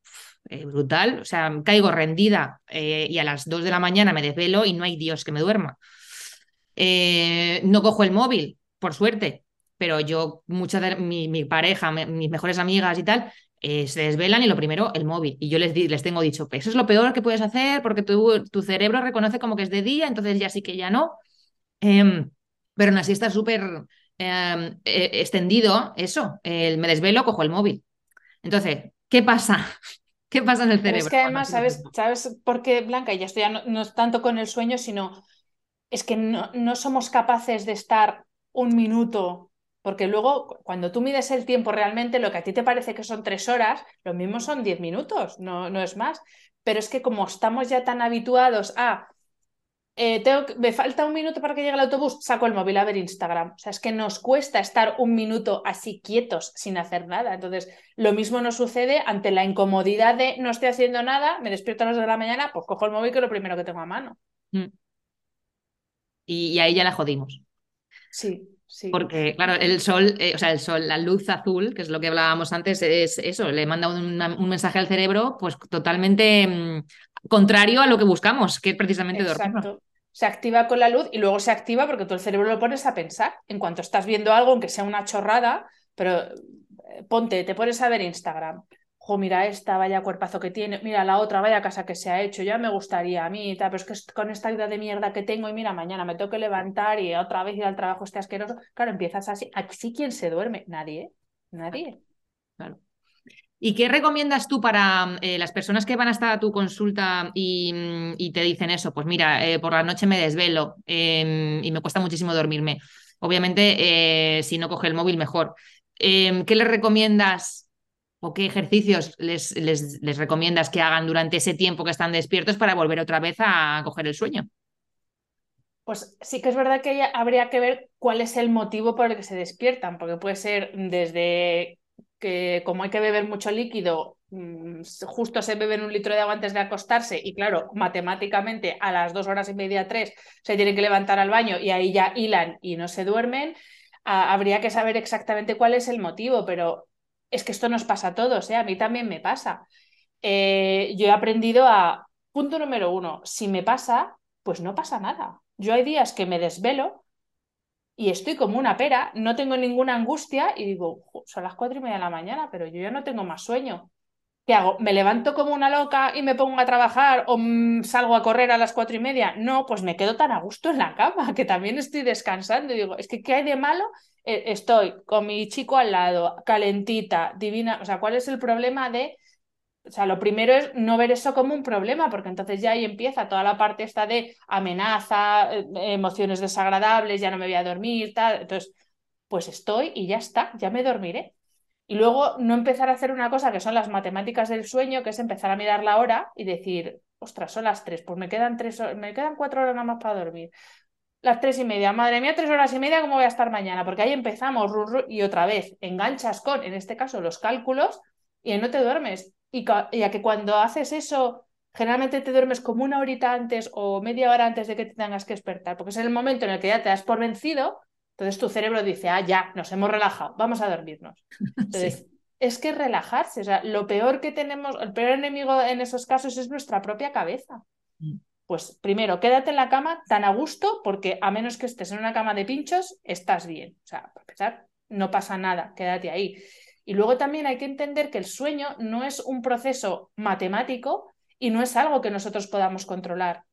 brutal. O sea, caigo rendida y a las 2 de la mañana me desvelo y no hay Dios que me duerma. no cojo el móvil, por suerte, pero yo, muchas de mi, pareja, mis mejores amigas y tal, eh, se desvelan y lo primero, el móvil. Y yo les, les tengo dicho, eso es lo peor que puedes hacer porque tu, tu, cerebro reconoce como que es de día, entonces ya sí que ya no. Em, pero aún así está súper em, e, extendido eso. El, me desvelo, cojo el móvil. Entonces, ¿qué pasa? ¿Qué pasa en el cerebro? es que además, ¿sabes, ¿sabes por qué, Blanca? Y ya estoy no, no es tanto con el sueño, sino es que no, no somos capaces de estar un minuto porque luego, cuando tú mides el tiempo realmente, lo que a ti te parece que son tres horas, lo mismo son diez minutos, no, no es más. Pero es que como estamos ya tan habituados a, eh, tengo, me falta un minuto para que llegue el autobús, saco el móvil a ver Instagram. O sea, es que nos cuesta estar un minuto así quietos, sin hacer nada. Entonces, lo mismo nos sucede ante la incomodidad de no estoy haciendo nada, me despierto a las de la mañana, pues cojo el móvil que es lo primero que tengo a mano. Mm. y ahí ya la jodimos. Sí. Porque, claro, el sol, eh, o sea, el sol, la luz azul, que es lo que hablábamos antes, es eso, le manda un, mensaje al cerebro, pues totalmente mm, contrario a lo que buscamos, que es precisamente dormir. Se activa con la luz y luego se activa porque tú el cerebro lo pones a pensar. En cuanto estás viendo algo, aunque sea una chorrada, pero eh, ponte, te pones a ver Instagram jo, mira esta, vaya cuerpazo que tiene, mira la otra, vaya casa que se ha hecho, ya me gustaría a mí, tal, pero es que con esta vida de mierda que tengo y mira, mañana me tengo que levantar y otra vez ir al trabajo este asqueroso, claro, empiezas así, así quien se duerme, nadie, nadie. Claro. ¿Y qué recomiendas tú para eh, las personas que van a estar a tu consulta y, te dicen eso? Pues mira, eh, por la noche me desvelo em, y me cuesta muchísimo dormirme. Obviamente, eh, si no coge el móvil, mejor. Em, ¿Qué les recomiendas o qué ejercicios les, recomiendas que hagan durante ese tiempo que están despiertos para volver otra vez a coger el sueño? Pues sí que es verdad que habría que ver cuál es el motivo por el que se despiertan, porque puede ser desde que como hay que beber mucho líquido, mm, justo se beben un litro de agua antes de acostarse y claro, matemáticamente a las dos horas y media, tres, se tienen que levantar al baño y ahí ya hilan y no se duermen, habría que saber exactamente cuál es el motivo, pero es que esto nos pasa a todos, ¿eh? a mí también me pasa. Eh, yo he aprendido a, punto número uno, si me pasa, pues no pasa nada. Yo hay días que me desvelo y estoy como una pera, no tengo ninguna angustia y digo, son las cuatro y media de la mañana, pero yo ya no tengo más sueño. ¿Qué hago? ¿Me levanto como una loca y me pongo a trabajar o mm, salgo a correr a las cuatro y media? No, pues me quedo tan a gusto en la cama que también estoy descansando y digo, es que ¿qué hay de malo? Eh, estoy con mi chico al lado, calentita, divina. O sea, ¿cuál es el problema de o sea, lo primero es no ver eso como un problema, porque entonces ya ahí empieza toda la parte esta de amenaza, eh, emociones desagradables, ya no me voy a dormir, tal. Entonces, pues estoy y ya está, ya me dormiré. Y luego no empezar a hacer una cosa que son las matemáticas del sueño, que es empezar a mirar la hora y decir, ostras, son las tres, pues me quedan tres, me quedan cuatro horas nada más para dormir. Las tres y media, madre mía, tres horas y media, ¿cómo voy a estar mañana? Porque ahí empezamos y otra vez enganchas con, en este caso, los cálculos y no te duermes. Y, ya que cuando haces eso, generalmente te duermes como una horita antes o media hora antes de que te tengas que despertar, porque es el momento en el que ya te das por vencido, entonces tu cerebro dice, ah, ya, nos hemos relajado, vamos a dormirnos. Entonces, es que relajarse, o sea, lo peor que tenemos, el peor enemigo en esos casos es nuestra propia cabeza. Mm. Pues primero, quédate en la cama tan a gusto, porque a menos que estés en una cama de pinchos, estás bien. O sea, para empezar, no pasa nada, quédate ahí. Y luego también hay que entender que el sueño no es un proceso matemático y no es algo que nosotros podamos controlar.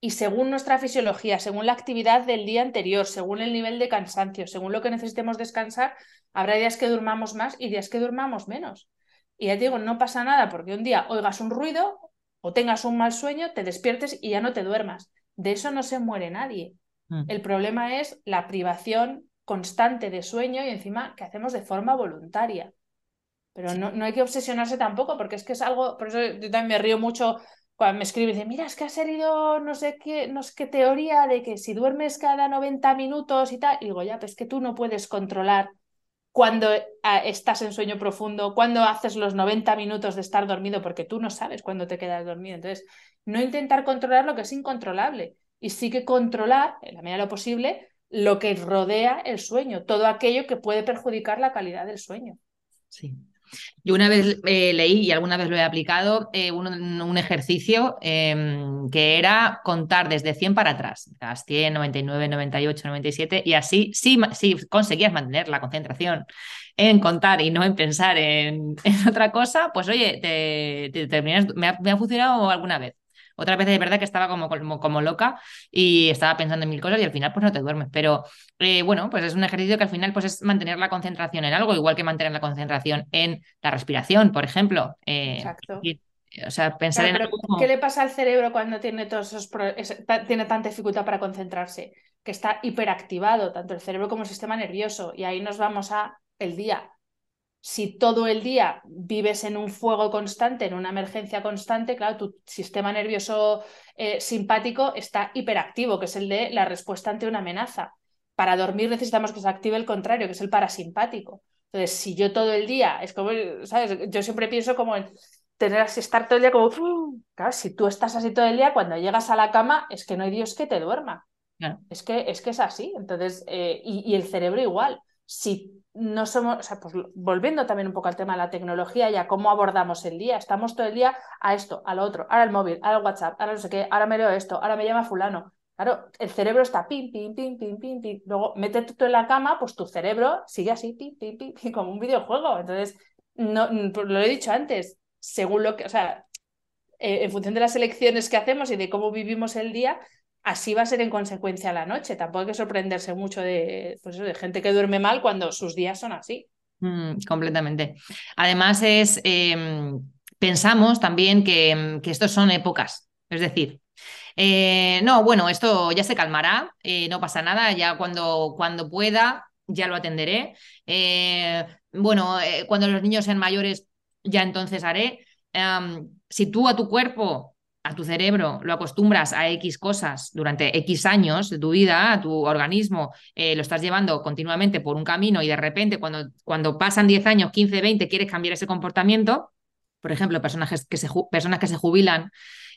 Y según nuestra fisiología, según la actividad del día anterior, según el nivel de cansancio, según lo que necesitemos descansar, habrá días que durmamos más y días que durmamos menos. Y ya te digo, no pasa nada porque un día oigas un ruido o tengas un mal sueño, te despiertes y ya no te duermas. De eso no se muere nadie. Mm. El problema es la privación constante de sueño y encima que hacemos de forma voluntaria. Pero no, no hay que obsesionarse tampoco, porque es que es algo, por eso yo también me río mucho cuando me escribe y dice, mira, es que has salido no sé qué, no sé qué teoría de que si duermes cada 90 minutos y tal, y digo, ya, pues que tú no puedes controlar cuando ah, estás en sueño profundo, cuando haces los 90 minutos de estar dormido, porque tú no sabes cuándo te quedas dormido. Entonces, no intentar controlar lo que es incontrolable y sí que controlar, en la medida de lo posible, lo que rodea el sueño, todo aquello que puede perjudicar la calidad del sueño. Sí. Yo una vez eh, leí y alguna vez lo he aplicado eh, un, ejercicio em, que era contar desde 100 para atrás, las 100, 99, 98, 97 y así sí, conseguías mantener la concentración en contar y no en pensar en, otra cosa, pues oye, te, terminas, me ha funcionado alguna vez. Otra vez es verdad que estaba como, como, loca y estaba pensando en mil cosas y al final pues no te duermes. Pero eh, bueno, pues es un ejercicio que al final pues es mantener la concentración en algo, igual que mantener la concentración en la respiración, por ejemplo. Eh, Exacto. o sea, pensar en ¿Qué le pasa al cerebro cuando tiene, todos esos tiene tanta dificultad para concentrarse? Que está hiperactivado, tanto el cerebro como el sistema nervioso. Y ahí nos vamos a el día si todo el día vives en un fuego constante, en una emergencia constante, claro, tu sistema nervioso eh, simpático está hiperactivo, que es el de la respuesta ante una amenaza. Para dormir necesitamos que se active el contrario, que es el parasimpático. Entonces, si yo todo el día, es como, ¿sabes? Yo siempre pienso como en tener así, estar todo el día como, claro, si tú estás así todo el día, cuando llegas a la cama, es que no hay Dios que te duerma. Es, que, es que es así. Entonces, eh, y, y el cerebro igual. Si no somos, o sea, pues volviendo también un poco al tema de la tecnología y a cómo abordamos el día, estamos todo el día a esto, a lo otro, ahora el móvil, ahora el WhatsApp, ahora no sé qué, ahora me leo esto, ahora me llama fulano. Claro, el cerebro está pim, pim, pim, pim, pim, pim. Luego, métete tú en la cama, pues tu cerebro sigue así, pim, pim, pim, pim como un videojuego. Entonces, no, pues lo he dicho antes, según lo que, o sea, eh, en función de las elecciones que hacemos y de cómo vivimos el día, así va a ser en consecuencia la noche. Tampoco hay que sorprenderse mucho de, pues de gente que duerme mal cuando sus días son así. Mm, completamente. Además, es em, pensamos también que, que estos son épocas. Es decir, eh, no, bueno, esto ya se calmará, eh, no pasa nada, ya cuando, cuando pueda, ya lo atenderé. Eh, bueno, cuando los niños sean mayores, ya entonces haré. si tú a tu cuerpo a tu cerebro lo acostumbras a X cosas durante X años de tu vida, a tu organismo eh, lo estás llevando continuamente por un camino y de repente cuando, cuando pasan 10 años, 15, 20, quieres cambiar ese comportamiento, por ejemplo, personas que se, personas que se jubilan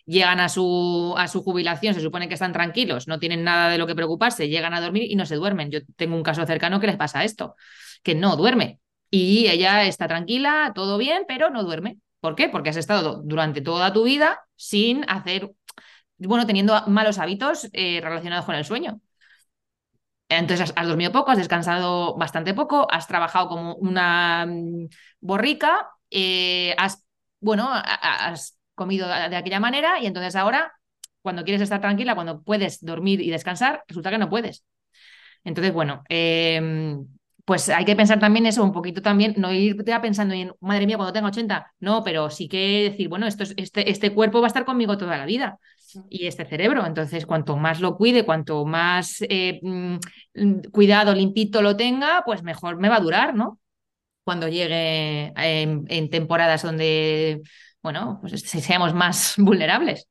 llegan a su, a su jubilación, se supone que están tranquilos, no tienen nada de lo que preocuparse, llegan a dormir y no se duermen. Yo tengo un caso cercano que les pasa esto, que no duerme. Y ella está tranquila, todo bien, pero no duerme. ¿Por qué? Porque has estado durante toda tu vida sin hacer, bueno, teniendo malos hábitos eh, relacionados con el sueño. Entonces has, dormido poco, has descansado bastante poco, has trabajado como una mm, borrica, eh, has, bueno, has comido de aquella manera y entonces ahora, cuando quieres estar tranquila, cuando puedes dormir y descansar, resulta que no puedes. Entonces, bueno, eh, pues hay que pensar también eso, un poquito también, no ir pensando en, madre mía, cuando tenga 80, no, pero sí que decir, bueno, esto este, este cuerpo va a estar conmigo toda la vida y este cerebro, entonces cuanto más lo cuide, cuanto más eh, mm, cuidado, limpito lo tenga, pues mejor me va a durar, ¿no? Cuando llegue en, temporadas donde, bueno, pues seamos más vulnerables,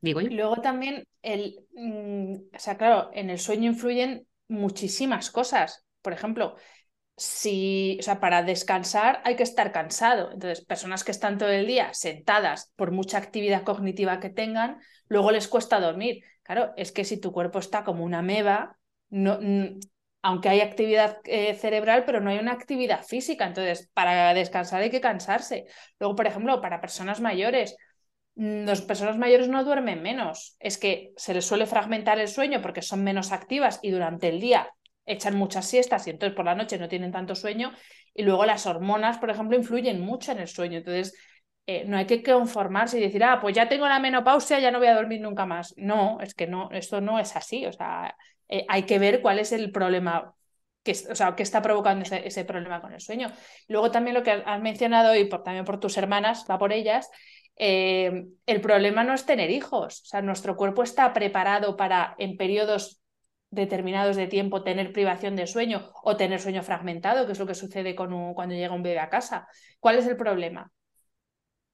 digo yo. Luego también, el, mm, o sea, claro, en el sueño influyen muchísimas cosas. Por ejemplo, si, o sea, para descansar hay que estar cansado. Entonces, personas que están todo el día sentadas por mucha actividad cognitiva que tengan, luego les cuesta dormir. Claro, es que si tu cuerpo está como una meba, no, aunque hay actividad eh, cerebral, pero no hay una actividad física. Entonces, para descansar hay que cansarse. Luego, por ejemplo, para personas mayores, mm, las personas mayores no duermen menos. Es que se les suele fragmentar el sueño porque son menos activas y durante el día echan muchas siestas y entonces por la noche no tienen tanto sueño. Y luego las hormonas, por ejemplo, influyen mucho en el sueño. Entonces, eh, no hay que conformarse y decir, ah, pues ya tengo la menopausia, ya no voy a dormir nunca más. No, es que no, esto no es así. O sea, eh, hay que ver cuál es el problema, que, o sea, qué está provocando ese, problema con el sueño. Luego también lo que has mencionado y también por tus hermanas, va por ellas, eh, el problema no es tener hijos. O sea, nuestro cuerpo está preparado para en periodos determinados de tiempo tener privación de sueño o tener sueño fragmentado, que es lo que sucede con cuando llega un bebé a casa. ¿Cuál es el problema?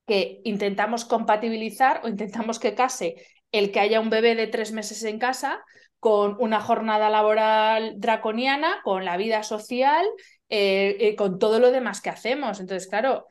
Que intentamos compatibilizar o intentamos que case el que haya un bebé de tres meses en casa con una jornada laboral draconiana, con la vida social, eh, eh, con todo lo demás que hacemos. Entonces, claro,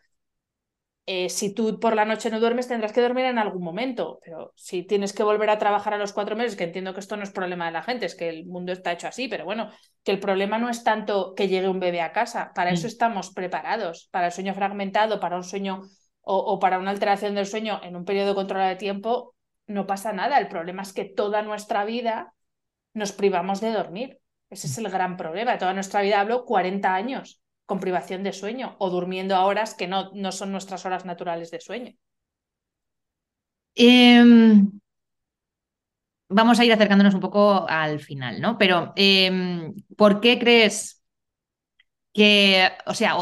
eh, si tú por la noche no duermes, tendrás que dormir en algún momento, pero si tienes que volver a trabajar a los cuatro meses, que entiendo que esto no es problema de la gente, es que el mundo está hecho así, pero bueno, que el problema no es tanto que llegue un bebé a casa, para eso mm. estamos preparados, para el sueño fragmentado, para un sueño o, para una alteración del sueño en un periodo controlado de tiempo, no pasa nada, el problema es que toda nuestra vida nos privamos de dormir, ese es el gran problema, toda nuestra vida hablo 40 años con privación de sueño o durmiendo a horas que no, no son nuestras horas naturales de sueño. Em, vamos a ir acercándonos un poco al final, ¿no? Pero, em, ¿por qué crees que, o sea,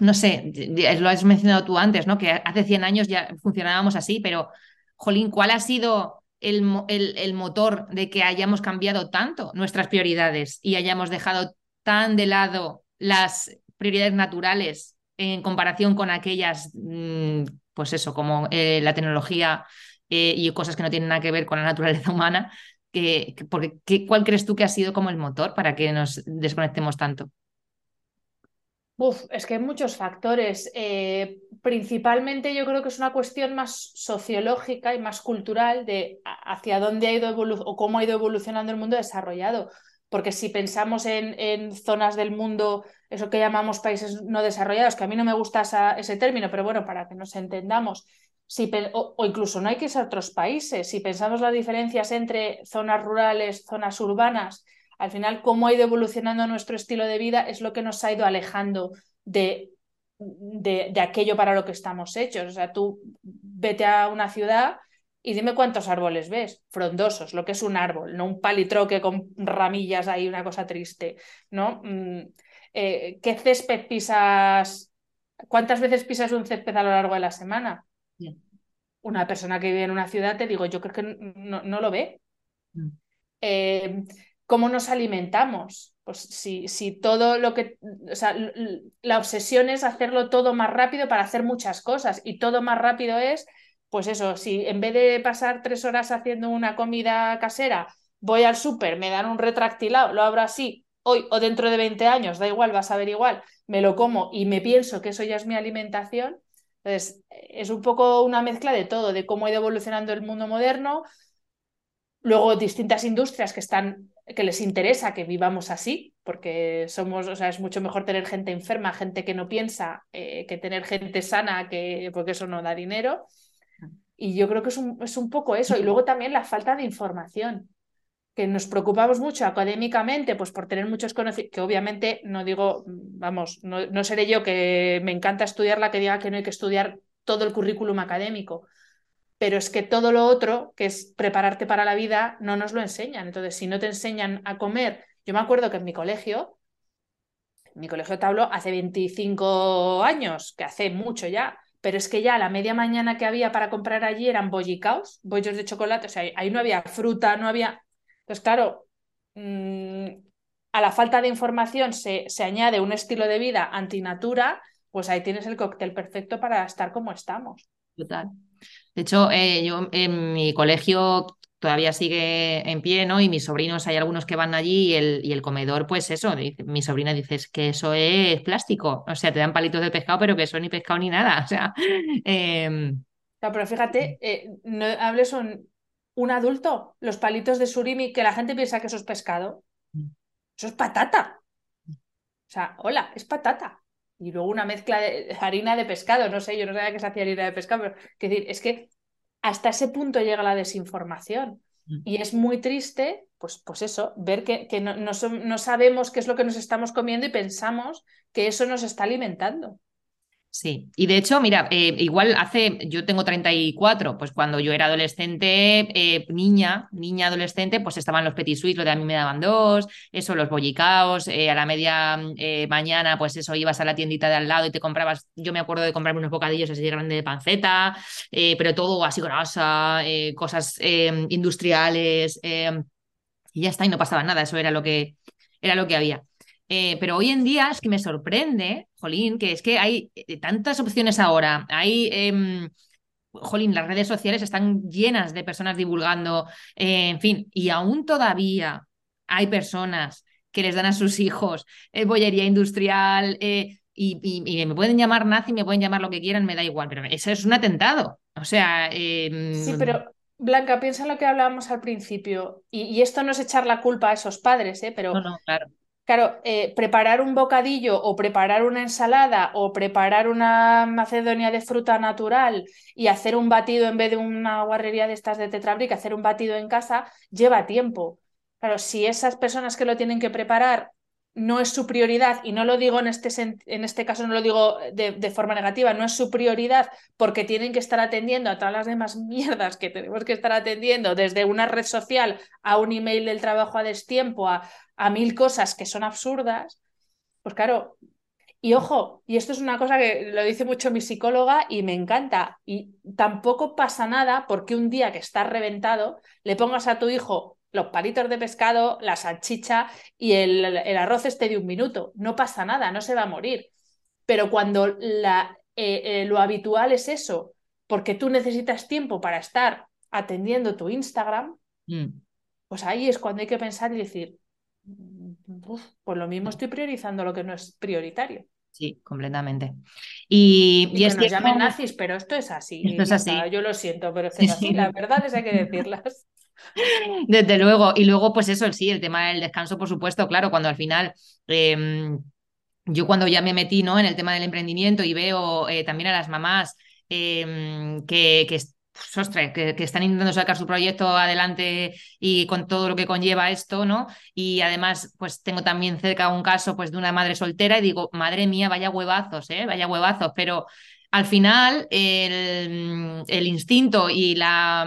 no sé, lo has mencionado tú antes, ¿no? Que hace 100 años ya funcionábamos así, pero, Jolín, ¿cuál ha sido el, el, motor de que hayamos cambiado tanto nuestras prioridades y hayamos dejado tan de lado las prioridades naturales en comparación con aquellas, mm, pues eso, como eh, la tecnología eh, y cosas que no tienen nada que ver con la naturaleza humana. Que, porque, ¿Cuál crees tú que ha sido como el motor para que nos desconectemos tanto? Uf, es que hay muchos factores. Eh, principalmente yo creo que es una cuestión más sociológica y más cultural de hacia dónde ha ido o cómo ha ido evolucionando el mundo desarrollado. Porque si pensamos en, en zonas del mundo eso que llamamos países no desarrollados, que a mí no me gusta ese término, pero bueno, para que nos entendamos, si, o, incluso no hay que ser otros países, si pensamos las diferencias entre zonas rurales, zonas urbanas, al final cómo ha ido evolucionando nuestro estilo de vida es lo que nos ha ido alejando de, de, de aquello para lo que estamos hechos. O sea, tú vete a una ciudad y dime cuántos árboles ves, frondosos, lo que es un árbol, no un palitroque con ramillas ahí, una cosa triste, ¿no? Eh, ¿qué césped pisas? ¿Cuántas veces pisas un césped a lo largo de la semana? Una persona que vive en una ciudad, te digo, yo creo que no, lo ve. Mm. Eh, ¿Cómo nos alimentamos? Pues si, si todo lo que, o sea, la obsesión es hacerlo todo más rápido para hacer muchas cosas y todo más rápido es pues eso, si en vez de pasar tres horas haciendo una comida casera, voy al súper, me dan un retractilado, lo abro así, hoy o dentro de 20 años, da igual, vas a ver igual, me lo como y me pienso que eso ya es mi alimentación. Entonces, es un poco una mezcla de todo, de cómo ha ido evolucionando el mundo moderno, luego distintas industrias que están que les interesa que vivamos así, porque somos, o sea, es mucho mejor tener gente enferma, gente que no piensa, eh, que tener gente sana, que, porque eso no da dinero. Y yo creo que es un, es un poco eso. Y luego también la falta de información que nos preocupamos mucho académicamente, pues por tener muchos conocimientos, que obviamente no digo, vamos, no, no, seré yo que me encanta estudiar la que diga que no hay que estudiar todo el currículum académico, pero es que todo lo otro, que es prepararte para la vida, no nos lo enseñan. Entonces, si no te enseñan a comer, yo me acuerdo que en mi colegio, en mi colegio te hablo hace 25 años, que hace mucho ya, pero es que ya la media mañana que había para comprar allí eran bollicaos, bollos de chocolate, o sea, ahí no había fruta, no había entonces, claro, mm, a la falta de información se, se añade un estilo de vida antinatura, pues ahí tienes el cóctel perfecto para estar como estamos. Total. De hecho, eh, yo en mi colegio todavía sigue en pie, ¿no? Y mis sobrinos, hay algunos que van allí y el, y el comedor, pues eso, mi sobrina dice que eso es plástico, o sea, te dan palitos de pescado, pero que eso ni pescado ni nada, o sea... Em, pero fíjate, eh, no hables un, un adulto, los palitos de surimi, que la gente piensa que eso es pescado. Mm. Eso es patata. O sea, hola, es patata. Y luego una mezcla de harina de pescado, no sé, yo no sabía que se hacía harina de pescado, pero es decir, es que hasta ese punto llega la desinformación. Mm. Y es muy triste, pues, pues eso, ver que, que no, no sabemos qué es lo que nos estamos comiendo y pensamos que eso nos está alimentando. Sí, y de hecho, mira, eh, igual hace, yo tengo 34, pues cuando yo era adolescente, eh, niña, niña adolescente, pues estaban los petit suites, lo de a mí me daban dos, eso, los bollicaos, eh, a la media mañana, pues eso, ibas a la tiendita de al lado y te comprabas, yo me acuerdo de comprarme unos bocadillos así de grande de panceta, pero todo así grasa, cosas industriales, y ya está, y no pasaba nada, eso era lo que, era lo que había. Eh, pero hoy en día es que me sorprende, Jolín, que es que hay eh, tantas opciones ahora. Hay, eh, Jolín, las redes sociales están llenas de personas divulgando, eh, en fin, y aún todavía hay personas que les dan a sus hijos bollería industrial y, y, me pueden llamar nazi, me pueden llamar lo que quieran, me da igual, pero eso es un atentado. O sea... sí, pero Blanca, piensa en lo que hablábamos al principio, y, esto no es echar la culpa a esos padres, ¿eh? pero no, no, claro. Claro, eh, preparar un bocadillo o preparar una ensalada o preparar una macedonia de fruta natural y hacer un batido en vez de una guarrería de estas de tetrabric, hacer un batido en casa, lleva tiempo. Claro, si esas personas que lo tienen que preparar no es su prioridad, y no lo digo en este, en este caso, no lo digo de, forma negativa, no es su prioridad porque tienen que estar atendiendo a todas las demás mierdas que tenemos que estar atendiendo, desde una red social a un email del trabajo a destiempo, a, a mil cosas que son absurdas, pues claro, y ojo, y esto es una cosa que lo dice mucho mi psicóloga y me encanta, y tampoco pasa nada porque un día que estás reventado le pongas a tu hijo los palitos de pescado, la salchicha y el, arroz esté de un minuto. No pasa nada, no se va a morir. Pero cuando la, eh, eh, lo habitual es eso, porque tú necesitas tiempo para estar atendiendo tu Instagram, mm. pues ahí es cuando hay que pensar y decir, pues lo mismo estoy priorizando lo que no es prioritario. Sí, completamente. Y, y, es que nos llamen nazis, pero esto es así. Esto es así. Yo lo siento, pero es así. La verdad es que hay que decirlas. Desde luego. Y luego, pues eso, sí, el tema del descanso, por supuesto, claro, cuando al final. Em, yo cuando ya me metí ¿no? en el tema del emprendimiento y veo eh, también a las mamás em, pues, que, que, están intentando sacar su proyecto adelante y con todo lo que conlleva esto, ¿no? Y además, pues tengo también cerca un caso pues, de una madre soltera y digo, madre mía, vaya huevazos, ¿eh? Vaya huevazos, pero al final el, el instinto y la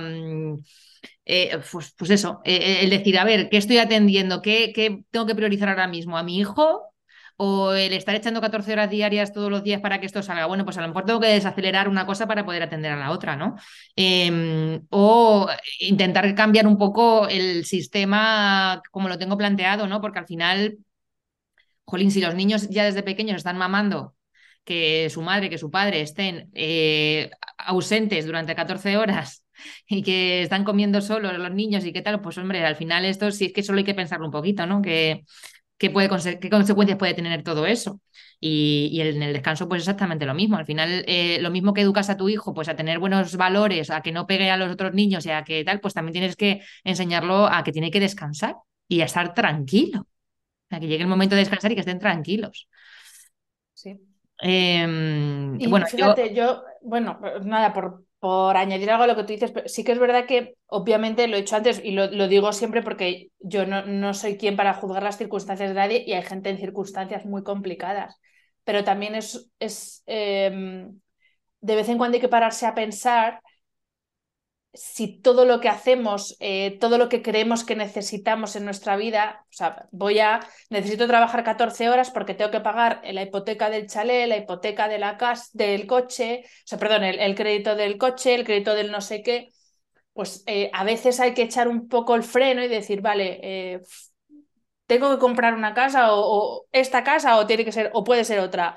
eh, pues, pues, eso, eh, eh, el decir, a ver, ¿qué estoy atendiendo? ¿Qué, ¿Qué, tengo que priorizar ahora mismo? ¿A mi hijo? ¿O el estar echando 14 horas diarias todos los días para que esto salga? Bueno, pues a lo mejor tengo que desacelerar una cosa para poder atender a la otra, ¿no? Em, o intentar cambiar un poco el sistema como lo tengo planteado, ¿no? Porque al final, jolín, si los niños ya desde pequeños están mamando que su madre, que su padre estén ausentes durante 14 horas y que están comiendo solo los niños y qué tal, pues hombre, al final esto sí es que solo hay que pensarlo un poquito, ¿no? Que, puede, qué consecuencias puede tener todo eso. Y, en el descanso, pues exactamente lo mismo. Al final, eh, lo mismo que educas a tu hijo, pues a tener buenos valores, a que no pegue a los otros niños y a que tal, pues también tienes que enseñarlo a que tiene que descansar y a estar tranquilo. A que llegue el momento de descansar y que estén tranquilos. Sí. Em, y bueno, fíjate, yo, bueno, nada, por, por añadir algo a lo que tú dices, sí que es verdad que obviamente lo he hecho antes y lo, digo siempre porque yo no, no, soy quien para juzgar las circunstancias de nadie y hay gente en circunstancias muy complicadas, pero también es, es em, de vez en cuando hay que pararse a pensar si todo lo que hacemos, eh, todo lo que creemos que necesitamos en nuestra vida, o sea, voy a, necesito trabajar 14 horas porque tengo que pagar la hipoteca del chalet, la hipoteca de la del coche, o sea, perdón, el, crédito del coche, el crédito del no sé qué, pues eh, a veces hay que echar un poco el freno y decir, vale, eh, tengo que comprar una casa o, o, esta casa o tiene que ser, o puede ser otra.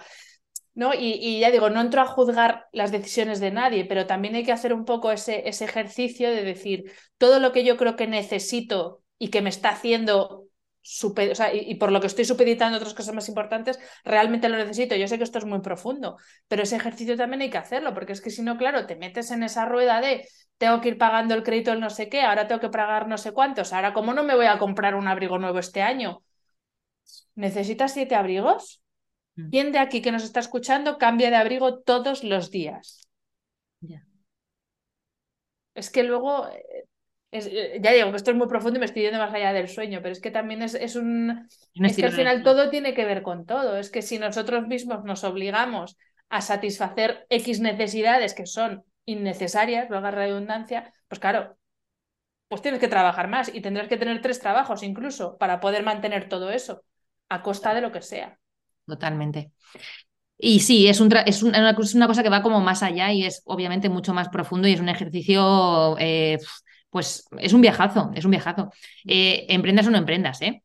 ¿No? Y, ya digo, no entro a juzgar las decisiones de nadie, pero también hay que hacer un poco ese, ese ejercicio de decir, todo lo que yo creo que necesito y que me está haciendo o sea, y, por lo que estoy supeditando otras cosas más importantes, realmente lo necesito. Yo sé que esto es muy profundo, pero ese ejercicio también hay que hacerlo, porque es que si no, claro, te metes en esa rueda de tengo que ir pagando el crédito del no sé qué, ahora tengo que pagar no sé cuántos, ahora cómo no me voy a comprar un abrigo nuevo este año. ¿Necesitas siete abrigos? Mm. ¿Quién de aquí que nos está escuchando cambia de abrigo todos los días? Es que luego, eh, eh, ya digo que esto es muy profundo y me estoy yendo más allá del sueño, pero es que también es, es un... Es que al final todo tiene que ver con todo. Es que si nosotros mismos nos obligamos a satisfacer X necesidades que son innecesarias, la redundancia, pues claro, pues tienes que trabajar más y tendrás que tener tres trabajos incluso para poder mantener todo eso, a costa de lo que sea totalmente. Y sí, es, un es, una, cosa que va como más allá y es obviamente mucho más profundo y es un ejercicio, eh, pues es un viajazo, es un viajazo. Eh, emprendas o no emprendas, ¿eh?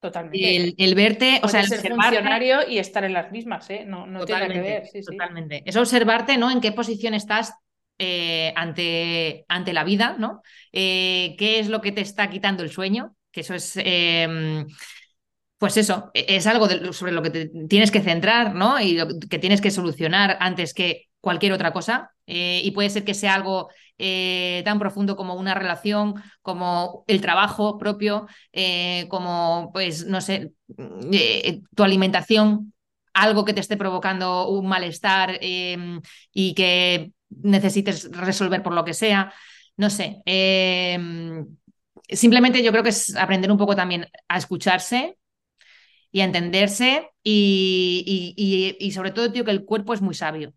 Totalmente. El, verte, o sea, ser funcionario y estar en las mismas, ¿eh? No, no tiene que ver. Sí, totalmente. Es observarte, ¿no? En qué posición estás eh, ante, ante la vida, ¿no? ¿Qué es lo que te está quitando el sueño? Que eso es pues eso, e, es algo sobre lo que te tienes que centrar, ¿no? Y lo que tienes que solucionar antes que cualquier otra cosa. Eh, y puede ser que sea algo eh, tan profundo como una relación, como el trabajo propio, eh, como, pues, no sé, tu alimentación, algo que te esté provocando un malestar em, y que necesites resolver por lo que sea. No sé. Em, simplemente yo creo que es aprender un poco también a escucharse, y entenderse y, y, sobre todo, tío, que el cuerpo es muy sabio,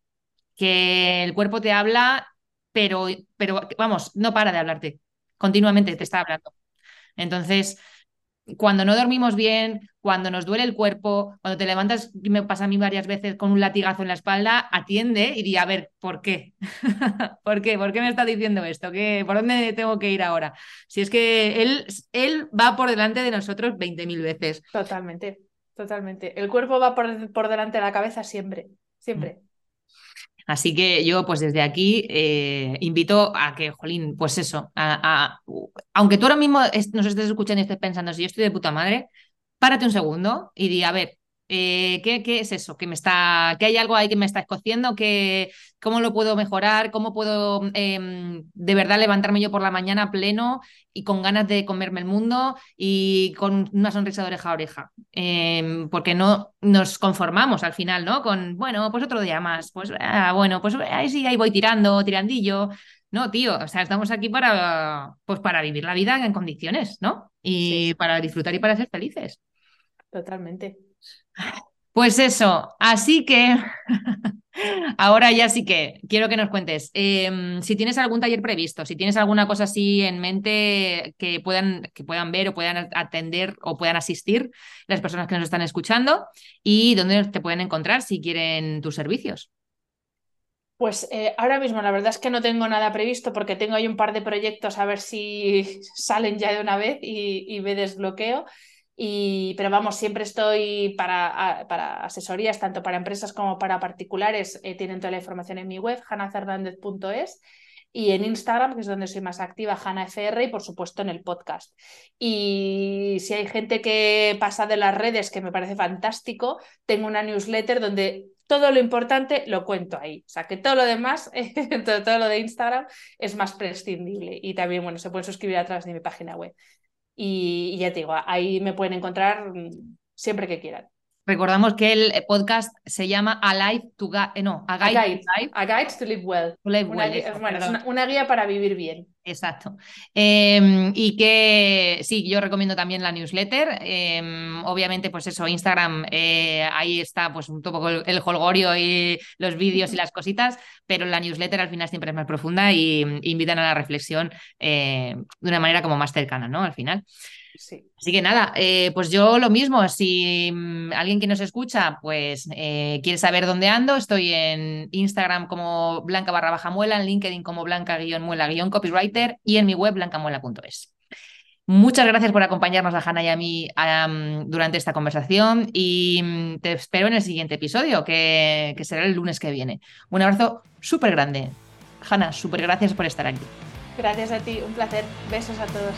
que el cuerpo te habla, pero, pero vamos, no para de hablarte, continuamente te está hablando. Entonces, cuando no dormimos bien, cuando nos duele el cuerpo, cuando te levantas, me pasa a mí varias veces con un latigazo en la espalda, atiende y di, a ver, ¿por qué? ¿Por qué? ¿Por qué me está diciendo esto? ¿Qué, ¿Por dónde tengo que ir ahora? Si es que él, él va por delante de nosotros 20.000 veces. Totalmente. Totalmente. El cuerpo va por, por delante de la cabeza siempre, siempre. Mm. Así que yo, pues desde aquí, eh, invito a que, Jolín, pues eso, a, aunque tú ahora mismo nos estés escuchando y estés pensando, si yo estoy de puta madre, párate un segundo y di, a ver, eh, ¿qué, ¿qué, es eso? ¿Que, me está, ¿Que hay algo ahí que me está escociendo? Que, ¿Cómo lo puedo mejorar? ¿Cómo puedo em, de verdad levantarme yo por la mañana pleno y con ganas de comerme el mundo y con una sonrisa de oreja a oreja? Em, porque no nos conformamos al final, ¿no? Con, bueno, pues otro día más, pues ah, bueno, pues ahí sí, ahí voy tirando, tirandillo. No, tío, o sea, estamos aquí para, pues para vivir la vida en condiciones, ¿no? Y para disfrutar y para ser felices. Totalmente. Pues eso, así que ahora ya sí que quiero que nos cuentes em, si tienes algún taller previsto, si tienes alguna cosa así en mente que puedan, que puedan ver o puedan atender o puedan asistir las personas que nos están escuchando y dónde te pueden encontrar si quieren tus servicios. Pues eh, ahora mismo la verdad es que no tengo nada previsto porque tengo ahí un par de proyectos a ver si salen ya de una vez y, y me desbloqueo. Y, pero vamos, siempre estoy para, para asesorías, tanto para empresas como para particulares. Eh, tienen toda la información en mi web, hanafernandez.es y en Instagram, que es donde soy más activa, HanaFR, y por supuesto en el podcast. Y si hay gente que pasa de las redes, que me parece fantástico, tengo una newsletter donde todo lo importante lo cuento ahí. O sea, que todo lo demás, todo, todo, lo de Instagram es más prescindible. Y también, bueno, se pueden suscribir a través de mi página web. Y, y ya te digo, ahí me pueden encontrar mm, siempre que quieran. Recordamos que el podcast se llama Alive to eh, no, a guide, a guide, to Live Well. una, una, guía para vivir bien. Exacto. Em, y que sí, yo recomiendo también la newsletter. Em, obviamente, pues eso, Instagram, eh, ahí está pues un poco el, el, holgorio y los vídeos y las cositas, pero la newsletter al final siempre es más profunda y invitan a la reflexión eh, de una manera como más cercana, ¿no? Al final. Así que nada, eh, pues yo lo mismo, si mm, alguien que nos escucha, pues eh, quiere saber dónde ando, estoy en Instagram como blanca barra baja muela, en LinkedIn como blanca guion muela guion copywriter y en mi web blancamuela.es. Muchas gracias por acompañarnos a Hanna y a mí durante esta conversación y mm, te espero en el siguiente episodio, que, que será el lunes que viene. Un abrazo súper grande. Hanna, súper gracias por estar aquí. Gracias a ti, un placer. Besos a todos.